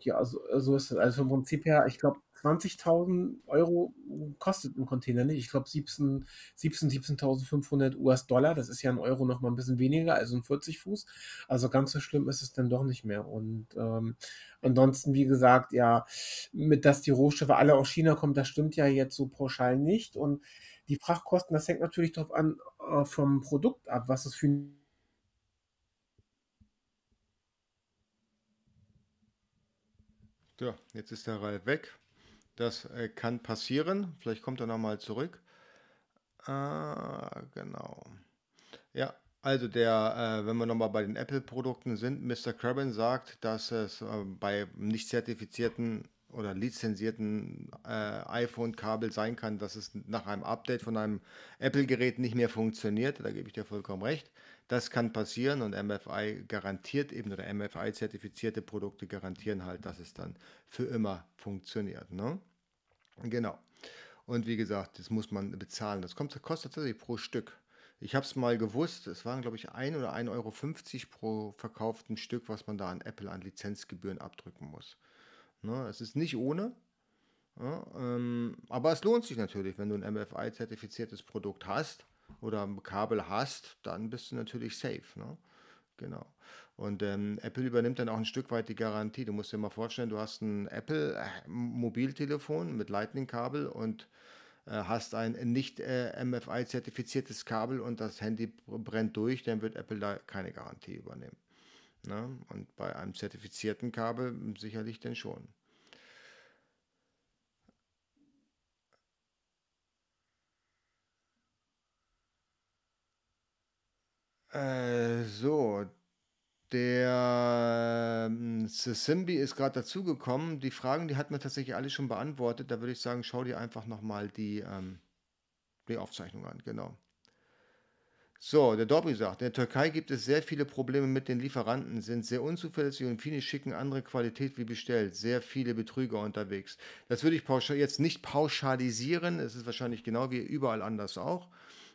ja, so, so ist es. Also vom Prinzip her, ich glaube, 20.000 Euro kostet ein Container nicht. Ich glaube 17, 17 17.500 US-Dollar. Das ist ja ein Euro noch mal ein bisschen weniger, also ein 40 Fuß. Also ganz so schlimm ist es dann doch nicht mehr. Und ähm, ansonsten, wie gesagt, ja, mit dass die Rohstoffe alle aus China kommen, das stimmt ja jetzt so pauschal nicht. Und die Frachtkosten, das hängt natürlich darauf an, äh, vom Produkt ab, was es für Ja, jetzt ist der Ralf weg. Das äh, kann passieren. Vielleicht kommt er nochmal zurück. Ah, genau. Ja, also der, äh, wenn wir nochmal bei den Apple-Produkten sind, Mr. Crabin sagt, dass es äh, bei nicht zertifizierten oder lizenzierten äh, iPhone-Kabel sein kann, dass es nach einem Update von einem Apple-Gerät nicht mehr funktioniert. Da gebe ich dir vollkommen recht. Das kann passieren und MFI garantiert eben oder MFI-zertifizierte Produkte garantieren halt, dass es dann für immer funktioniert. Ne? Genau. Und wie gesagt, das muss man bezahlen. Das kommt, kostet tatsächlich pro Stück. Ich habe es mal gewusst, es waren glaube ich 1 oder 1,50 Euro pro verkauften Stück, was man da an Apple an Lizenzgebühren abdrücken muss. Ne? Es ist nicht ohne, ja, ähm, aber es lohnt sich natürlich, wenn du ein MFI-zertifiziertes Produkt hast oder ein Kabel hast, dann bist du natürlich safe. Ne? Genau. Und ähm, Apple übernimmt dann auch ein Stück weit die Garantie. Du musst dir mal vorstellen, du hast ein Apple-Mobiltelefon äh, mit Lightning-Kabel und äh, hast ein nicht äh, MFI-zertifiziertes Kabel und das Handy brennt durch, dann wird Apple da keine Garantie übernehmen. Ne? Und bei einem zertifizierten Kabel sicherlich denn schon. Äh, so, der ähm, Simbi ist gerade dazugekommen. Die Fragen, die hat mir tatsächlich alle schon beantwortet. Da würde ich sagen, schau dir einfach nochmal die, ähm, die Aufzeichnung an. Genau. So, der Dobby sagt, in der Türkei gibt es sehr viele Probleme mit den Lieferanten, sind sehr unzuverlässig und viele schicken andere Qualität wie bestellt. Sehr viele Betrüger unterwegs. Das würde ich jetzt nicht pauschalisieren. Es ist wahrscheinlich genau wie überall anders auch.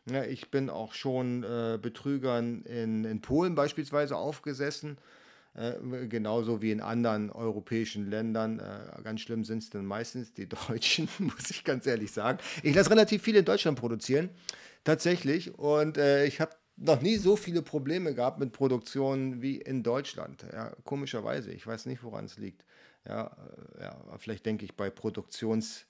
Ja, ich bin auch schon äh, Betrügern in, in Polen beispielsweise aufgesessen, äh, genauso wie in anderen europäischen Ländern. Äh, ganz schlimm sind es dann meistens die [LAUGHS] Deutschen, muss ich ganz ehrlich sagen. Ich lasse relativ viel in Deutschland produzieren, tatsächlich. Und äh, ich habe noch nie so viele Probleme gehabt mit Produktionen wie in Deutschland. Ja, komischerweise. Ich weiß nicht, woran es liegt. Ja, äh, ja, vielleicht denke ich bei Produktions.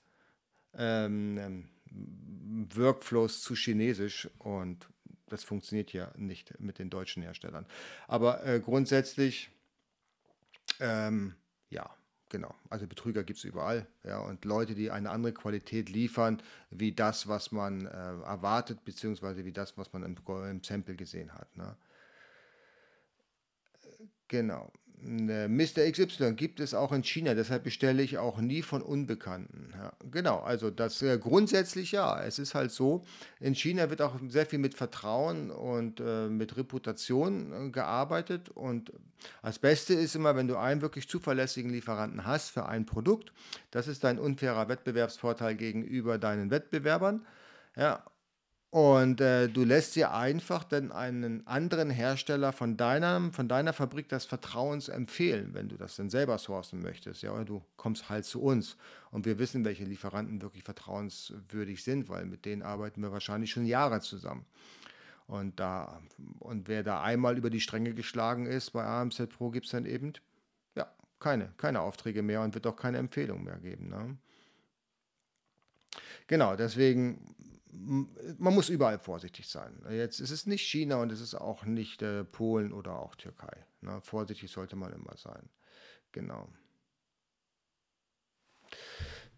Ähm, ähm Workflows zu chinesisch und das funktioniert ja nicht mit den deutschen Herstellern. Aber äh, grundsätzlich, ähm, ja, genau. Also Betrüger gibt es überall. Ja, und Leute, die eine andere Qualität liefern, wie das, was man äh, erwartet, beziehungsweise wie das, was man im, im Sample gesehen hat. Ne? Genau. Ne, Mr. XY gibt es auch in China, deshalb bestelle ich auch nie von Unbekannten. Ja, genau, also das äh, grundsätzlich ja. Es ist halt so, in China wird auch sehr viel mit Vertrauen und äh, mit Reputation äh, gearbeitet. Und das Beste ist immer, wenn du einen wirklich zuverlässigen Lieferanten hast für ein Produkt. Das ist dein unfairer Wettbewerbsvorteil gegenüber deinen Wettbewerbern. Ja, und äh, du lässt dir einfach dann einen anderen Hersteller von deiner, von deiner Fabrik des Vertrauens empfehlen, wenn du das dann selber sourcen möchtest. Ja, oder du kommst halt zu uns. Und wir wissen, welche Lieferanten wirklich vertrauenswürdig sind, weil mit denen arbeiten wir wahrscheinlich schon Jahre zusammen. Und, da, und wer da einmal über die Stränge geschlagen ist bei AMZ Pro, gibt es dann eben ja, keine, keine Aufträge mehr und wird auch keine Empfehlung mehr geben. Ne? Genau, deswegen man muss überall vorsichtig sein. Jetzt ist es nicht China und es ist auch nicht äh, Polen oder auch Türkei. Ne? Vorsichtig sollte man immer sein. Genau.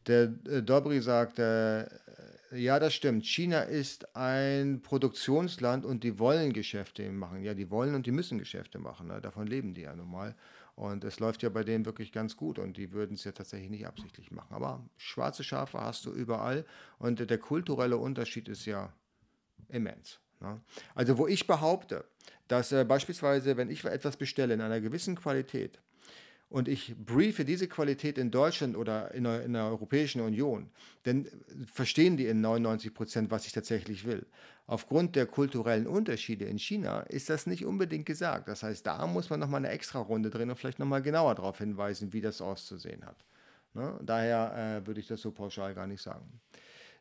Der äh, Dobry sagt, äh, ja, das stimmt. China ist ein Produktionsland und die wollen Geschäfte machen. Ja, die wollen und die müssen Geschäfte machen. Ne? Davon leben die ja nun mal. Und es läuft ja bei denen wirklich ganz gut und die würden es ja tatsächlich nicht absichtlich machen. Aber schwarze Schafe hast du überall und der kulturelle Unterschied ist ja immens. Ne? Also wo ich behaupte, dass äh, beispielsweise, wenn ich etwas bestelle in einer gewissen Qualität, und ich briefe diese Qualität in Deutschland oder in der, in der Europäischen Union, dann verstehen die in 99 Prozent, was ich tatsächlich will. Aufgrund der kulturellen Unterschiede in China ist das nicht unbedingt gesagt. Das heißt, da muss man nochmal eine extra Runde drehen und vielleicht nochmal genauer darauf hinweisen, wie das auszusehen hat. Ne? Daher äh, würde ich das so pauschal gar nicht sagen.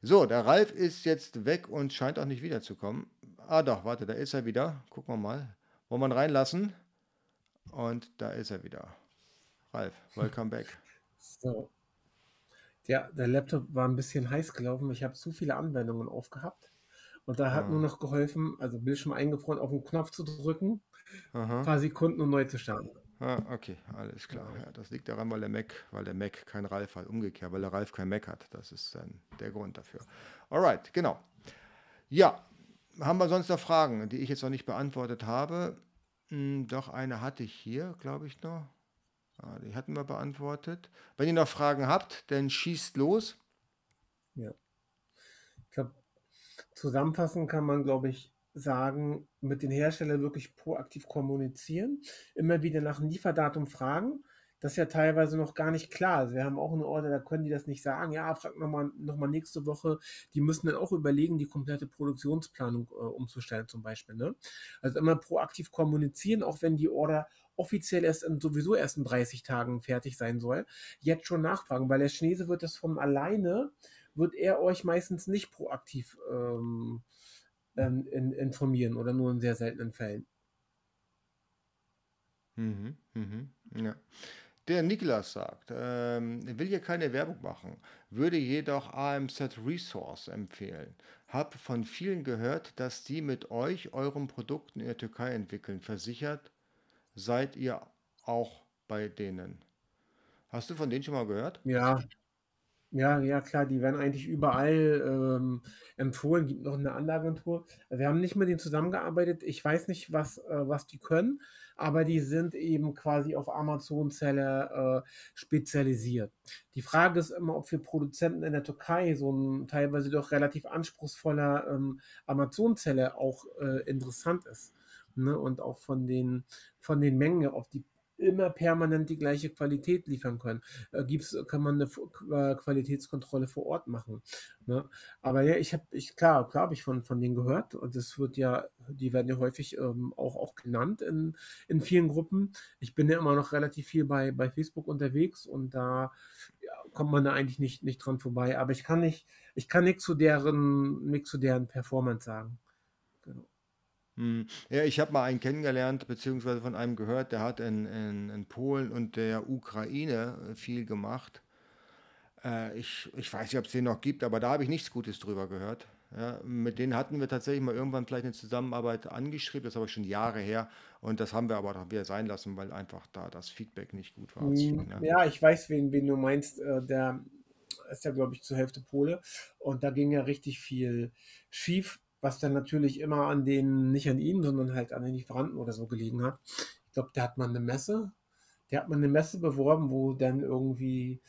So, der Ralf ist jetzt weg und scheint auch nicht wiederzukommen. Ah doch, warte, da ist er wieder. Gucken wir mal. Wollen wir ihn reinlassen? Und da ist er wieder. Ralf, welcome back. So. Ja, der Laptop war ein bisschen heiß gelaufen. Ich habe zu viele Anwendungen aufgehabt. Und da hat ah. nur noch geholfen, also Bildschirm eingefroren, auf den Knopf zu drücken, Aha. ein paar Sekunden und neu zu starten. Ah, okay, alles klar. Ja, das liegt daran, weil der Mac, weil der Mac kein Ralf hat, umgekehrt, weil der Ralf kein Mac hat. Das ist dann der Grund dafür. Alright, genau. Ja, haben wir sonst noch Fragen, die ich jetzt noch nicht beantwortet habe? Hm, doch, eine hatte ich hier, glaube ich noch. Ah, die hatten wir beantwortet. Wenn ihr noch Fragen habt, dann schießt los. Ja. Ich glaube, zusammenfassend kann man, glaube ich, sagen, mit den Herstellern wirklich proaktiv kommunizieren, immer wieder nach einem Lieferdatum fragen. Das ist ja teilweise noch gar nicht klar. Also wir haben auch eine Order, da können die das nicht sagen. Ja, frag nochmal noch mal nächste Woche. Die müssen dann auch überlegen, die komplette Produktionsplanung äh, umzustellen zum Beispiel. Ne? Also immer proaktiv kommunizieren, auch wenn die Order offiziell erst in, sowieso erst in 30 Tagen fertig sein soll, jetzt schon nachfragen, weil der Chinese wird das von alleine, wird er euch meistens nicht proaktiv ähm, ähm, in, informieren oder nur in sehr seltenen Fällen. Mhm, mhm, ja. Der Niklas sagt, ähm, will hier keine Werbung machen, würde jedoch AMZ Resource empfehlen. Hab von vielen gehört, dass die mit euch euren Produkten in der Türkei entwickeln. Versichert, seid ihr auch bei denen. Hast du von denen schon mal gehört? Ja, ja, ja, klar, die werden eigentlich überall ähm, empfohlen. Gibt noch eine andere Agentur. Wir haben nicht mit denen zusammengearbeitet. Ich weiß nicht, was, äh, was die können, aber die sind eben quasi auf Amazon-Seller äh, spezialisiert. Die Frage ist immer, ob für Produzenten in der Türkei so ein teilweise doch relativ anspruchsvoller ähm, Amazon-Seller auch äh, interessant ist ne? und auch von den, von den Mengen, ob die immer permanent die gleiche Qualität liefern können. Äh, gibt's, kann man eine Qualitätskontrolle vor Ort machen. Ne? Aber ja, ich habe, ich, klar, klar habe ich von, von denen gehört und das wird ja, die werden ja häufig ähm, auch, auch genannt in, in vielen Gruppen. Ich bin ja immer noch relativ viel bei, bei Facebook unterwegs und da ja, kommt man da eigentlich nicht, nicht dran vorbei. Aber ich kann nicht, ich kann nichts zu deren, nichts zu deren Performance sagen. Hm. Ja, ich habe mal einen kennengelernt, beziehungsweise von einem gehört, der hat in, in, in Polen und der Ukraine äh, viel gemacht. Äh, ich, ich weiß nicht, ob es den noch gibt, aber da habe ich nichts Gutes drüber gehört. Ja, mit denen hatten wir tatsächlich mal irgendwann vielleicht eine Zusammenarbeit angeschrieben, das ist aber schon Jahre her und das haben wir aber auch wieder sein lassen, weil einfach da das Feedback nicht gut war. Hm, ja, ich weiß, wen, wen du meinst. Äh, der ist ja, glaube ich, zur Hälfte Pole und da ging ja richtig viel schief was dann natürlich immer an den, nicht an ihm, sondern halt an den Lieferanten oder so gelegen hat. Ich glaube, der hat mal eine Messe Der hat man eine Messe beworben, wo dann irgendwie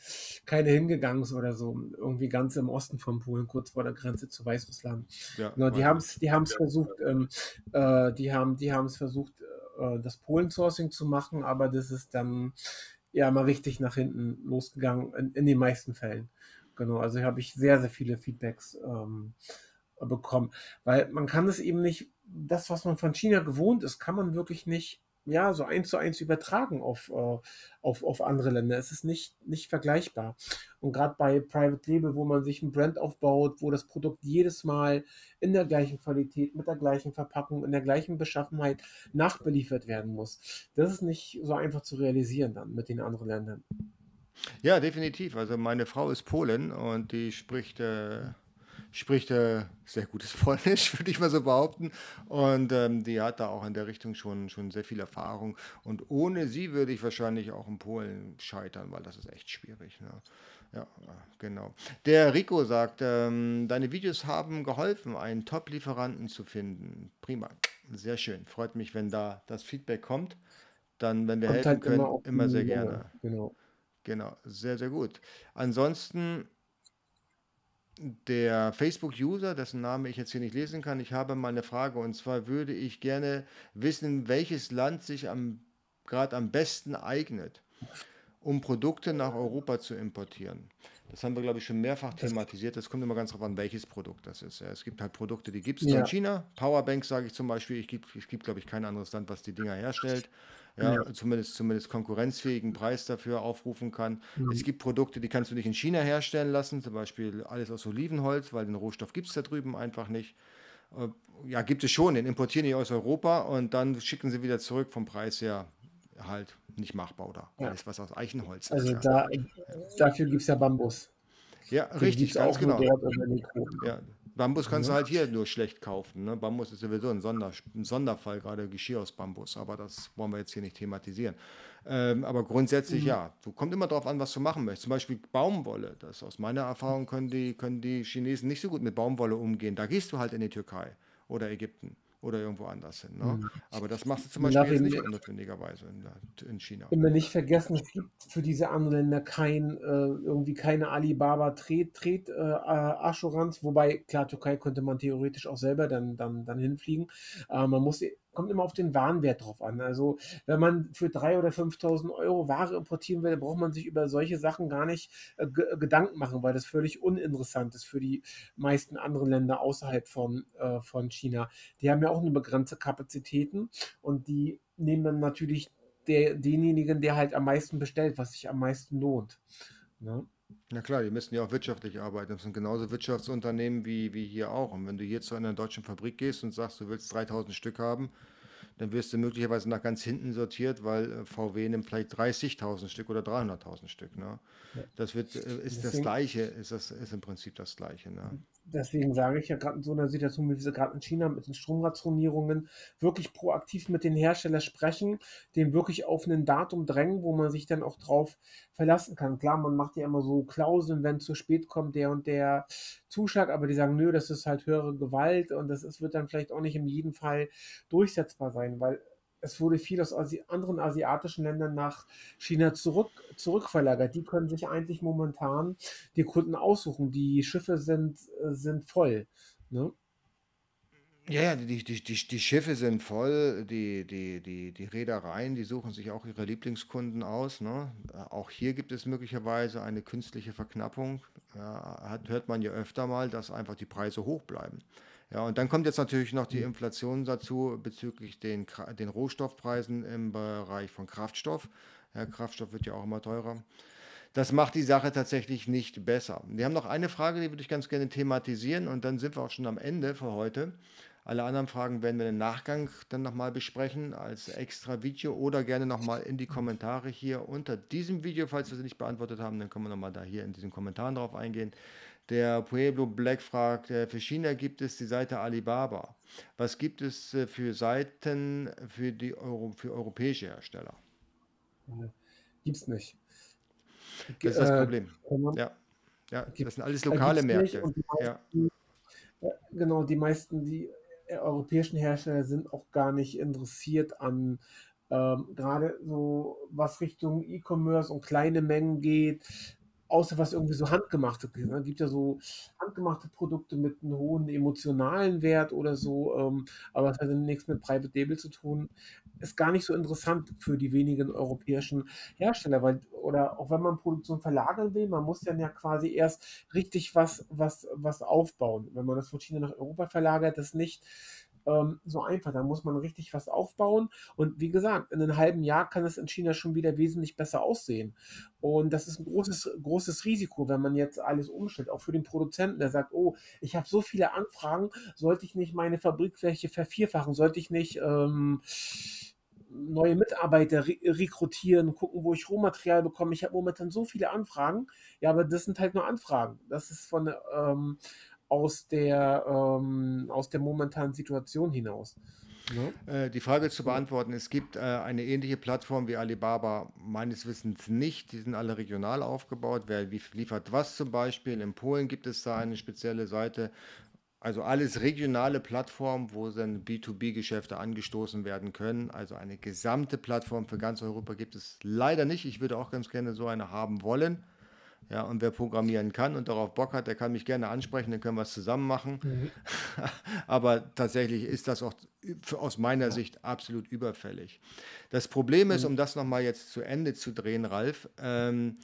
keine hingegangen ist oder so. Irgendwie ganz im Osten von Polen, kurz vor der Grenze zu Weißrussland. Ja, genau, die haben es die haben's versucht, ähm, äh, die haben die es versucht, äh, das Polen-Sourcing zu machen, aber das ist dann ja mal richtig nach hinten losgegangen, in, in den meisten Fällen. Genau, also habe ich sehr, sehr viele Feedbacks ähm, bekommen, weil man kann es eben nicht, das, was man von China gewohnt ist, kann man wirklich nicht ja, so eins zu eins übertragen auf, äh, auf, auf andere Länder. Es ist nicht, nicht vergleichbar. Und gerade bei Private Label, wo man sich ein Brand aufbaut, wo das Produkt jedes Mal in der gleichen Qualität, mit der gleichen Verpackung, in der gleichen Beschaffenheit nachbeliefert werden muss, das ist nicht so einfach zu realisieren dann mit den anderen Ländern. Ja, definitiv. Also meine Frau ist Polin und die spricht äh, spricht äh, sehr gutes [LAUGHS] Polnisch, würde ich mal so behaupten. Und ähm, die hat da auch in der Richtung schon, schon sehr viel Erfahrung. Und ohne sie würde ich wahrscheinlich auch in Polen scheitern, weil das ist echt schwierig. Ne? Ja, genau. Der Rico sagt, ähm, deine Videos haben geholfen, einen Top-Lieferanten zu finden. Prima, sehr schön. Freut mich, wenn da das Feedback kommt. Dann, wenn wir kommt helfen halt können, immer, immer sehr gerne. Genau. Genau, sehr, sehr gut. Ansonsten der Facebook-User, dessen Name ich jetzt hier nicht lesen kann, ich habe mal eine Frage und zwar würde ich gerne wissen, welches Land sich gerade am besten eignet, um Produkte nach Europa zu importieren. Das haben wir, glaube ich, schon mehrfach thematisiert. Das kommt immer ganz darauf an, welches Produkt das ist. Es gibt halt Produkte, die gibt es ja. in China. Powerbank sage ich zum Beispiel. Ich gibt, es gibt, glaube ich, kein anderes Land, was die Dinger herstellt ja, ja. Zumindest, zumindest konkurrenzfähigen Preis dafür aufrufen kann. Mhm. Es gibt Produkte, die kannst du nicht in China herstellen lassen, zum Beispiel alles aus Olivenholz, weil den Rohstoff gibt es da drüben einfach nicht. Äh, ja, gibt es schon, den importieren die aus Europa und dann schicken sie wieder zurück vom Preis her halt nicht machbar oder ja. alles, was aus Eichenholz also ist. Also da, dafür gibt es ja Bambus. Ja, Den richtig, ganz genau. Ja, Bambus kannst du halt hier nur schlecht kaufen. Ne? Bambus ist sowieso ein, Sonder, ein Sonderfall, gerade Geschirr aus Bambus, aber das wollen wir jetzt hier nicht thematisieren. Ähm, aber grundsätzlich mhm. ja, du kommt immer darauf an, was du machen möchtest. Zum Beispiel Baumwolle. Das aus meiner Erfahrung können die, können die Chinesen nicht so gut mit Baumwolle umgehen. Da gehst du halt in die Türkei oder Ägypten oder irgendwo anders hin. Ne? Mhm. Aber das machst du zum Beispiel nicht notwendigerweise in, in, China. Immer nicht vergessen, es gibt für diese anderen Länder kein, äh, irgendwie keine Alibaba Tret, Tret äh, wobei, klar, Türkei könnte man theoretisch auch selber dann, dann, dann hinfliegen. Äh, man muss kommt immer auf den Warenwert drauf an. Also wenn man für 3.000 oder 5.000 Euro Ware importieren will, braucht man sich über solche Sachen gar nicht äh, Gedanken machen, weil das völlig uninteressant ist für die meisten anderen Länder außerhalb von, äh, von China. Die haben ja auch eine begrenzte Kapazitäten und die nehmen dann natürlich der, denjenigen, der halt am meisten bestellt, was sich am meisten lohnt. Ne? Na klar, die müssen ja auch wirtschaftlich arbeiten. Das sind genauso Wirtschaftsunternehmen wie, wie hier auch. Und wenn du hier zu einer deutschen Fabrik gehst und sagst, du willst 3000 Stück haben, dann wirst du möglicherweise nach ganz hinten sortiert, weil äh, VW nimmt vielleicht 30.000 Stück oder 300.000 Stück. Ne? Ja. Das wird, äh, ist Deswegen, das Gleiche, ist, das, ist im Prinzip das Gleiche. Ne? Deswegen sage ich ja gerade in so einer Situation, wie wir sie gerade in China mit den Stromrationierungen, wirklich proaktiv mit den Herstellern sprechen, den wirklich auf ein Datum drängen, wo man sich dann auch drauf verlassen kann. Klar, man macht ja immer so Klauseln, wenn zu spät kommt der und der Zuschlag, aber die sagen, nö, das ist halt höhere Gewalt und das ist, wird dann vielleicht auch nicht in jedem Fall durchsetzbar sein, weil es wurde viel aus Asi anderen asiatischen Ländern nach China zurück, zurückverlagert. Die können sich eigentlich momentan die Kunden aussuchen. Die Schiffe sind, äh, sind voll. Ne? Ja, ja, die, die, die, die Schiffe sind voll, die, die, die, die Reedereien, die suchen sich auch ihre Lieblingskunden aus. Ne? Auch hier gibt es möglicherweise eine künstliche Verknappung. Ja, hört man ja öfter mal, dass einfach die Preise hoch bleiben. Ja, und dann kommt jetzt natürlich noch die mhm. Inflation dazu bezüglich den, den Rohstoffpreisen im Bereich von Kraftstoff. Ja, Kraftstoff wird ja auch immer teurer. Das macht die Sache tatsächlich nicht besser. Wir haben noch eine Frage, die würde ich ganz gerne thematisieren und dann sind wir auch schon am Ende für heute. Alle anderen Fragen werden wir im Nachgang dann nochmal besprechen als extra Video oder gerne nochmal in die Kommentare hier unter diesem Video, falls wir sie nicht beantwortet haben, dann können wir nochmal da hier in diesen Kommentaren drauf eingehen. Der Pueblo Black fragt, äh, für China gibt es die Seite Alibaba. Was gibt es äh, für Seiten für, die Euro, für europäische Hersteller? Gibt es nicht. Das ist das äh, Problem. ja. ja, das sind alles lokale Märkte. Meisten, ja. Genau, die meisten, die europäischen Hersteller sind auch gar nicht interessiert an ähm, gerade so was Richtung E-Commerce und kleine Mengen geht, außer was irgendwie so handgemachte gibt. Ne? gibt ja so handgemachte Produkte mit einem hohen emotionalen Wert oder so, ähm, aber es hat nichts mit Private Label zu tun. Ist gar nicht so interessant für die wenigen europäischen Hersteller, weil, oder auch wenn man Produktion verlagern will, man muss dann ja quasi erst richtig was, was, was aufbauen. Wenn man das von China nach Europa verlagert, das nicht ähm, so einfach. Da muss man richtig was aufbauen. Und wie gesagt, in einem halben Jahr kann es in China schon wieder wesentlich besser aussehen. Und das ist ein großes, großes Risiko, wenn man jetzt alles umstellt. Auch für den Produzenten, der sagt, oh, ich habe so viele Anfragen, sollte ich nicht meine Fabrikfläche vervierfachen, sollte ich nicht ähm, neue Mitarbeiter re rekrutieren, gucken, wo ich Rohmaterial bekomme. Ich habe momentan so viele Anfragen. Ja, aber das sind halt nur Anfragen. Das ist von ähm, aus der, ähm, aus der momentanen Situation hinaus. Ja. Äh, die Frage zu beantworten, es gibt äh, eine ähnliche Plattform wie Alibaba meines Wissens nicht. Die sind alle regional aufgebaut. Wer liefert was zum Beispiel? In Polen gibt es da eine spezielle Seite. Also alles regionale Plattformen, wo dann B2B-Geschäfte angestoßen werden können. Also eine gesamte Plattform für ganz Europa gibt es leider nicht. Ich würde auch ganz gerne so eine haben wollen. Ja, und wer programmieren kann und darauf Bock hat, der kann mich gerne ansprechen, dann können wir es zusammen machen. Mhm. [LAUGHS] Aber tatsächlich ist das auch aus meiner ja. Sicht absolut überfällig. Das Problem ist, mhm. um das nochmal jetzt zu Ende zu drehen, Ralf, ähm,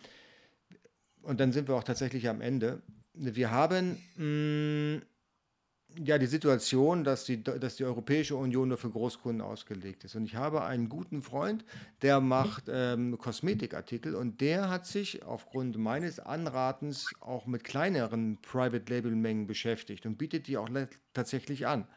und dann sind wir auch tatsächlich am Ende. Wir haben mh, mm, ja, die Situation, dass die, dass die Europäische Union nur für Großkunden ausgelegt ist. Und ich habe einen guten Freund, der macht ähm, Kosmetikartikel und der hat sich aufgrund meines Anratens auch mit kleineren Private Label Mengen beschäftigt und bietet die auch tatsächlich an.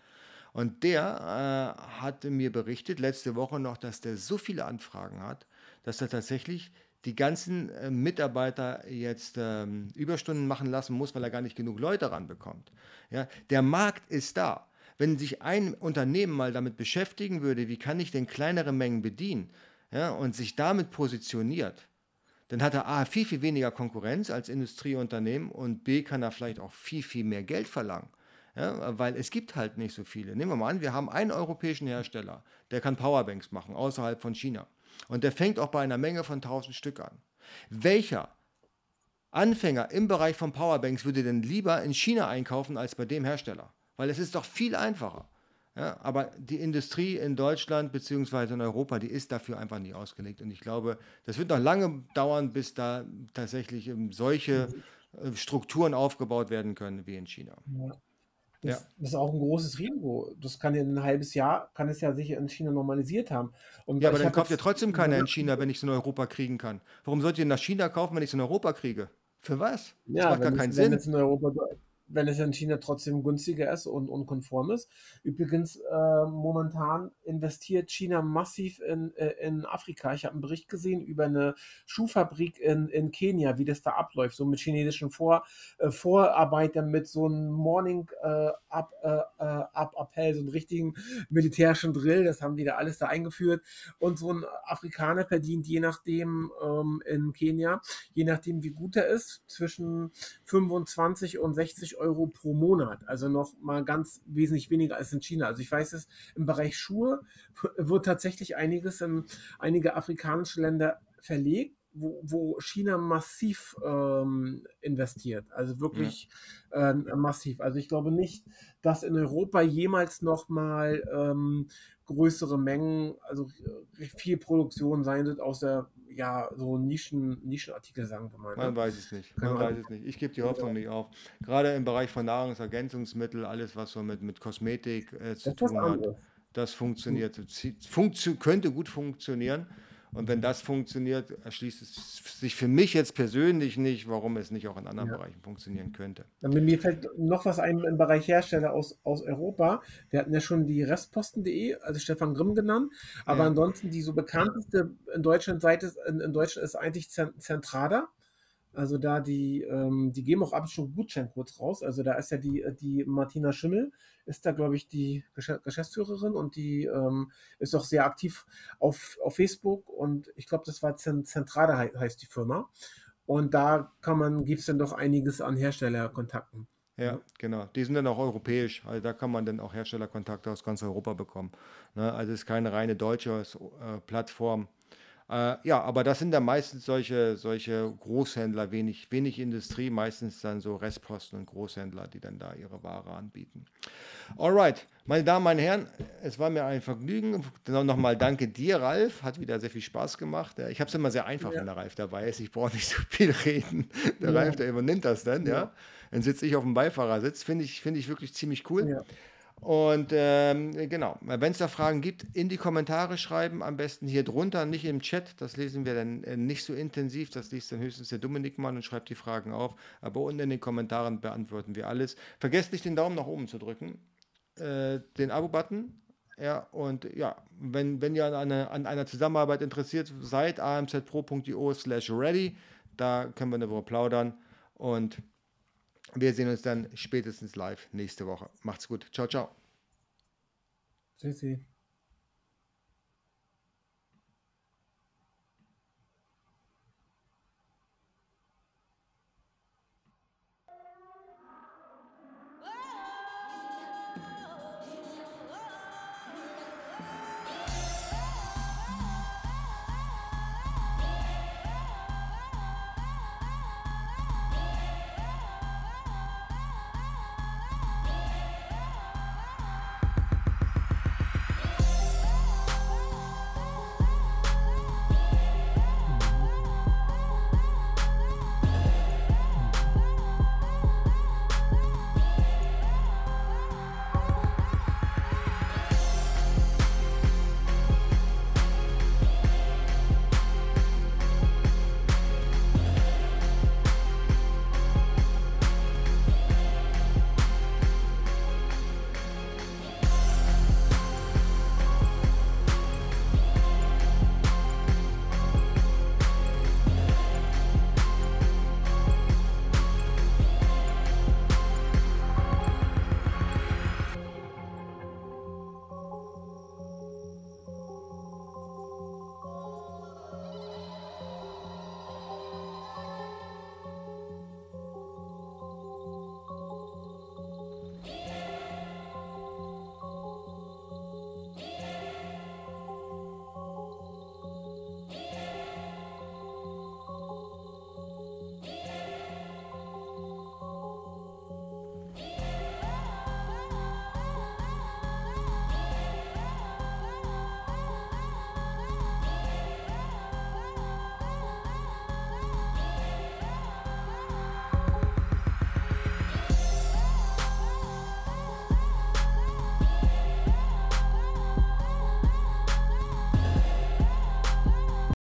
Und der äh, hatte mir berichtet letzte Woche noch, dass der so viele Anfragen hat, dass er tatsächlich die ganzen äh, Mitarbeiter jetzt ähm, Überstunden machen lassen muss, weil er gar nicht genug Leute ranbekommt. Ja, der Markt ist da. Wenn sich ein Unternehmen mal damit beschäftigen würde, wie kann ich denn kleinere Mengen bedienen ja, und sich damit positioniert, dann hat er A, viel, viel weniger Konkurrenz als Industrieunternehmen und B, kann er vielleicht auch viel, viel mehr Geld verlangen. Ja, weil es gibt halt nicht so viele. Nehmen wir mal an, wir haben einen europäischen Hersteller, der kann Powerbanks machen, außerhalb von China. Und der fängt auch bei einer Menge von 1000 Stück an. Welcher Anfänger im Bereich von Powerbanks würde denn lieber in China einkaufen als bei dem Hersteller? Weil es ist doch viel einfacher. Ja, aber die Industrie in Deutschland bzw. in Europa, die ist dafür einfach nicht ausgelegt. Und ich glaube, das wird noch lange dauern, bis da tatsächlich solche äh, Strukturen aufgebaut werden können wie in China. Ja. Das, ja. das, ist auch ein großes Risiko. Das kann in ein halbes Jahr, kann es ja sich in China normalisiert haben. Und ja, aber dann kauft ja trotzdem keiner in China, wenn ich es in Europa kriegen kann. Warum sollt ihr nach China kaufen, wenn ich es in Europa kriege? Für was? Das ja, macht gar keinen Sinn. Wenn es in Europa wenn es in China trotzdem günstiger ist und, und konform ist. Übrigens, äh, momentan investiert China massiv in, äh, in Afrika. Ich habe einen Bericht gesehen über eine Schuhfabrik in, in Kenia, wie das da abläuft, so mit chinesischen Vor, äh, Vorarbeitern, mit so einem Morning-Up-Appell, äh, äh, so einem richtigen militärischen Drill. Das haben die da alles da eingeführt. Und so ein Afrikaner verdient je nachdem ähm, in Kenia, je nachdem wie gut er ist, zwischen 25 und 60 Euro pro Monat. Also noch mal ganz wesentlich weniger als in China. Also ich weiß es, im Bereich Schuhe [LAUGHS] wird tatsächlich einiges in einige afrikanische Länder verlegt. Wo, wo China massiv ähm, investiert, also wirklich ja. ähm, massiv. Also ich glaube nicht, dass in Europa jemals noch mal ähm, größere Mengen, also viel Produktion sein wird aus der ja, so Nischen, Nischenartikel, sagen wir mal. Ne? Man weiß es nicht. Man weiß es nicht. Ich gebe die Hoffnung nicht auf. Gerade im Bereich von Nahrungsergänzungsmitteln, alles, was so mit, mit Kosmetik äh, zu tun hat, das funktioniert. Funktio könnte gut funktionieren. Und wenn das funktioniert, erschließt es sich für mich jetzt persönlich nicht, warum es nicht auch in anderen ja. Bereichen funktionieren könnte. Mir fällt noch was ein im Bereich Hersteller aus, aus Europa. Wir hatten ja schon die Restposten.de, also Stefan Grimm genannt. Aber ja. ansonsten die so bekannteste in Deutschland Seite in, in Deutschland ist eigentlich Zentrada. Also da die, ähm, die geben auch ab und zu Gutscheincodes raus. Also da ist ja die, die Martina Schimmel, ist da, glaube ich, die Geschäftsführerin und die ähm, ist auch sehr aktiv auf, auf Facebook und ich glaube, das war Zentrale heißt die Firma. Und da kann man, gibt es dann doch einiges an Herstellerkontakten. Ja, genau. Die sind dann auch europäisch. Also da kann man dann auch Herstellerkontakte aus ganz Europa bekommen. Ne? Also es ist keine reine deutsche äh, Plattform. Äh, ja, aber das sind dann meistens solche, solche Großhändler, wenig, wenig Industrie, meistens dann so Restposten und Großhändler, die dann da ihre Ware anbieten. Alright, meine Damen, meine Herren, es war mir ein Vergnügen. Nochmal danke dir, Ralf. Hat wieder sehr viel Spaß gemacht. Ich habe es immer sehr einfach, ja. wenn der Ralf dabei ist. Ich brauche nicht so viel reden. Der ja. Ralf, der übernimmt das dann, ja. ja. Dann sitze ich auf dem Beifahrersitz. Finde ich, find ich wirklich ziemlich cool. Und ähm, genau, wenn es da Fragen gibt, in die Kommentare schreiben, am besten hier drunter, nicht im Chat. Das lesen wir dann äh, nicht so intensiv. Das liest dann höchstens der Dominik mal und schreibt die Fragen auf. Aber unten in den Kommentaren beantworten wir alles. Vergesst nicht den Daumen nach oben zu drücken, äh, den Abo-Button. Ja, und ja, wenn, wenn ihr an, eine, an einer Zusammenarbeit interessiert seid, amzpro.io slash ready, da können wir darüber plaudern. Und wir sehen uns dann spätestens live nächste Woche. Macht's gut. Ciao, ciao. Tschüssi.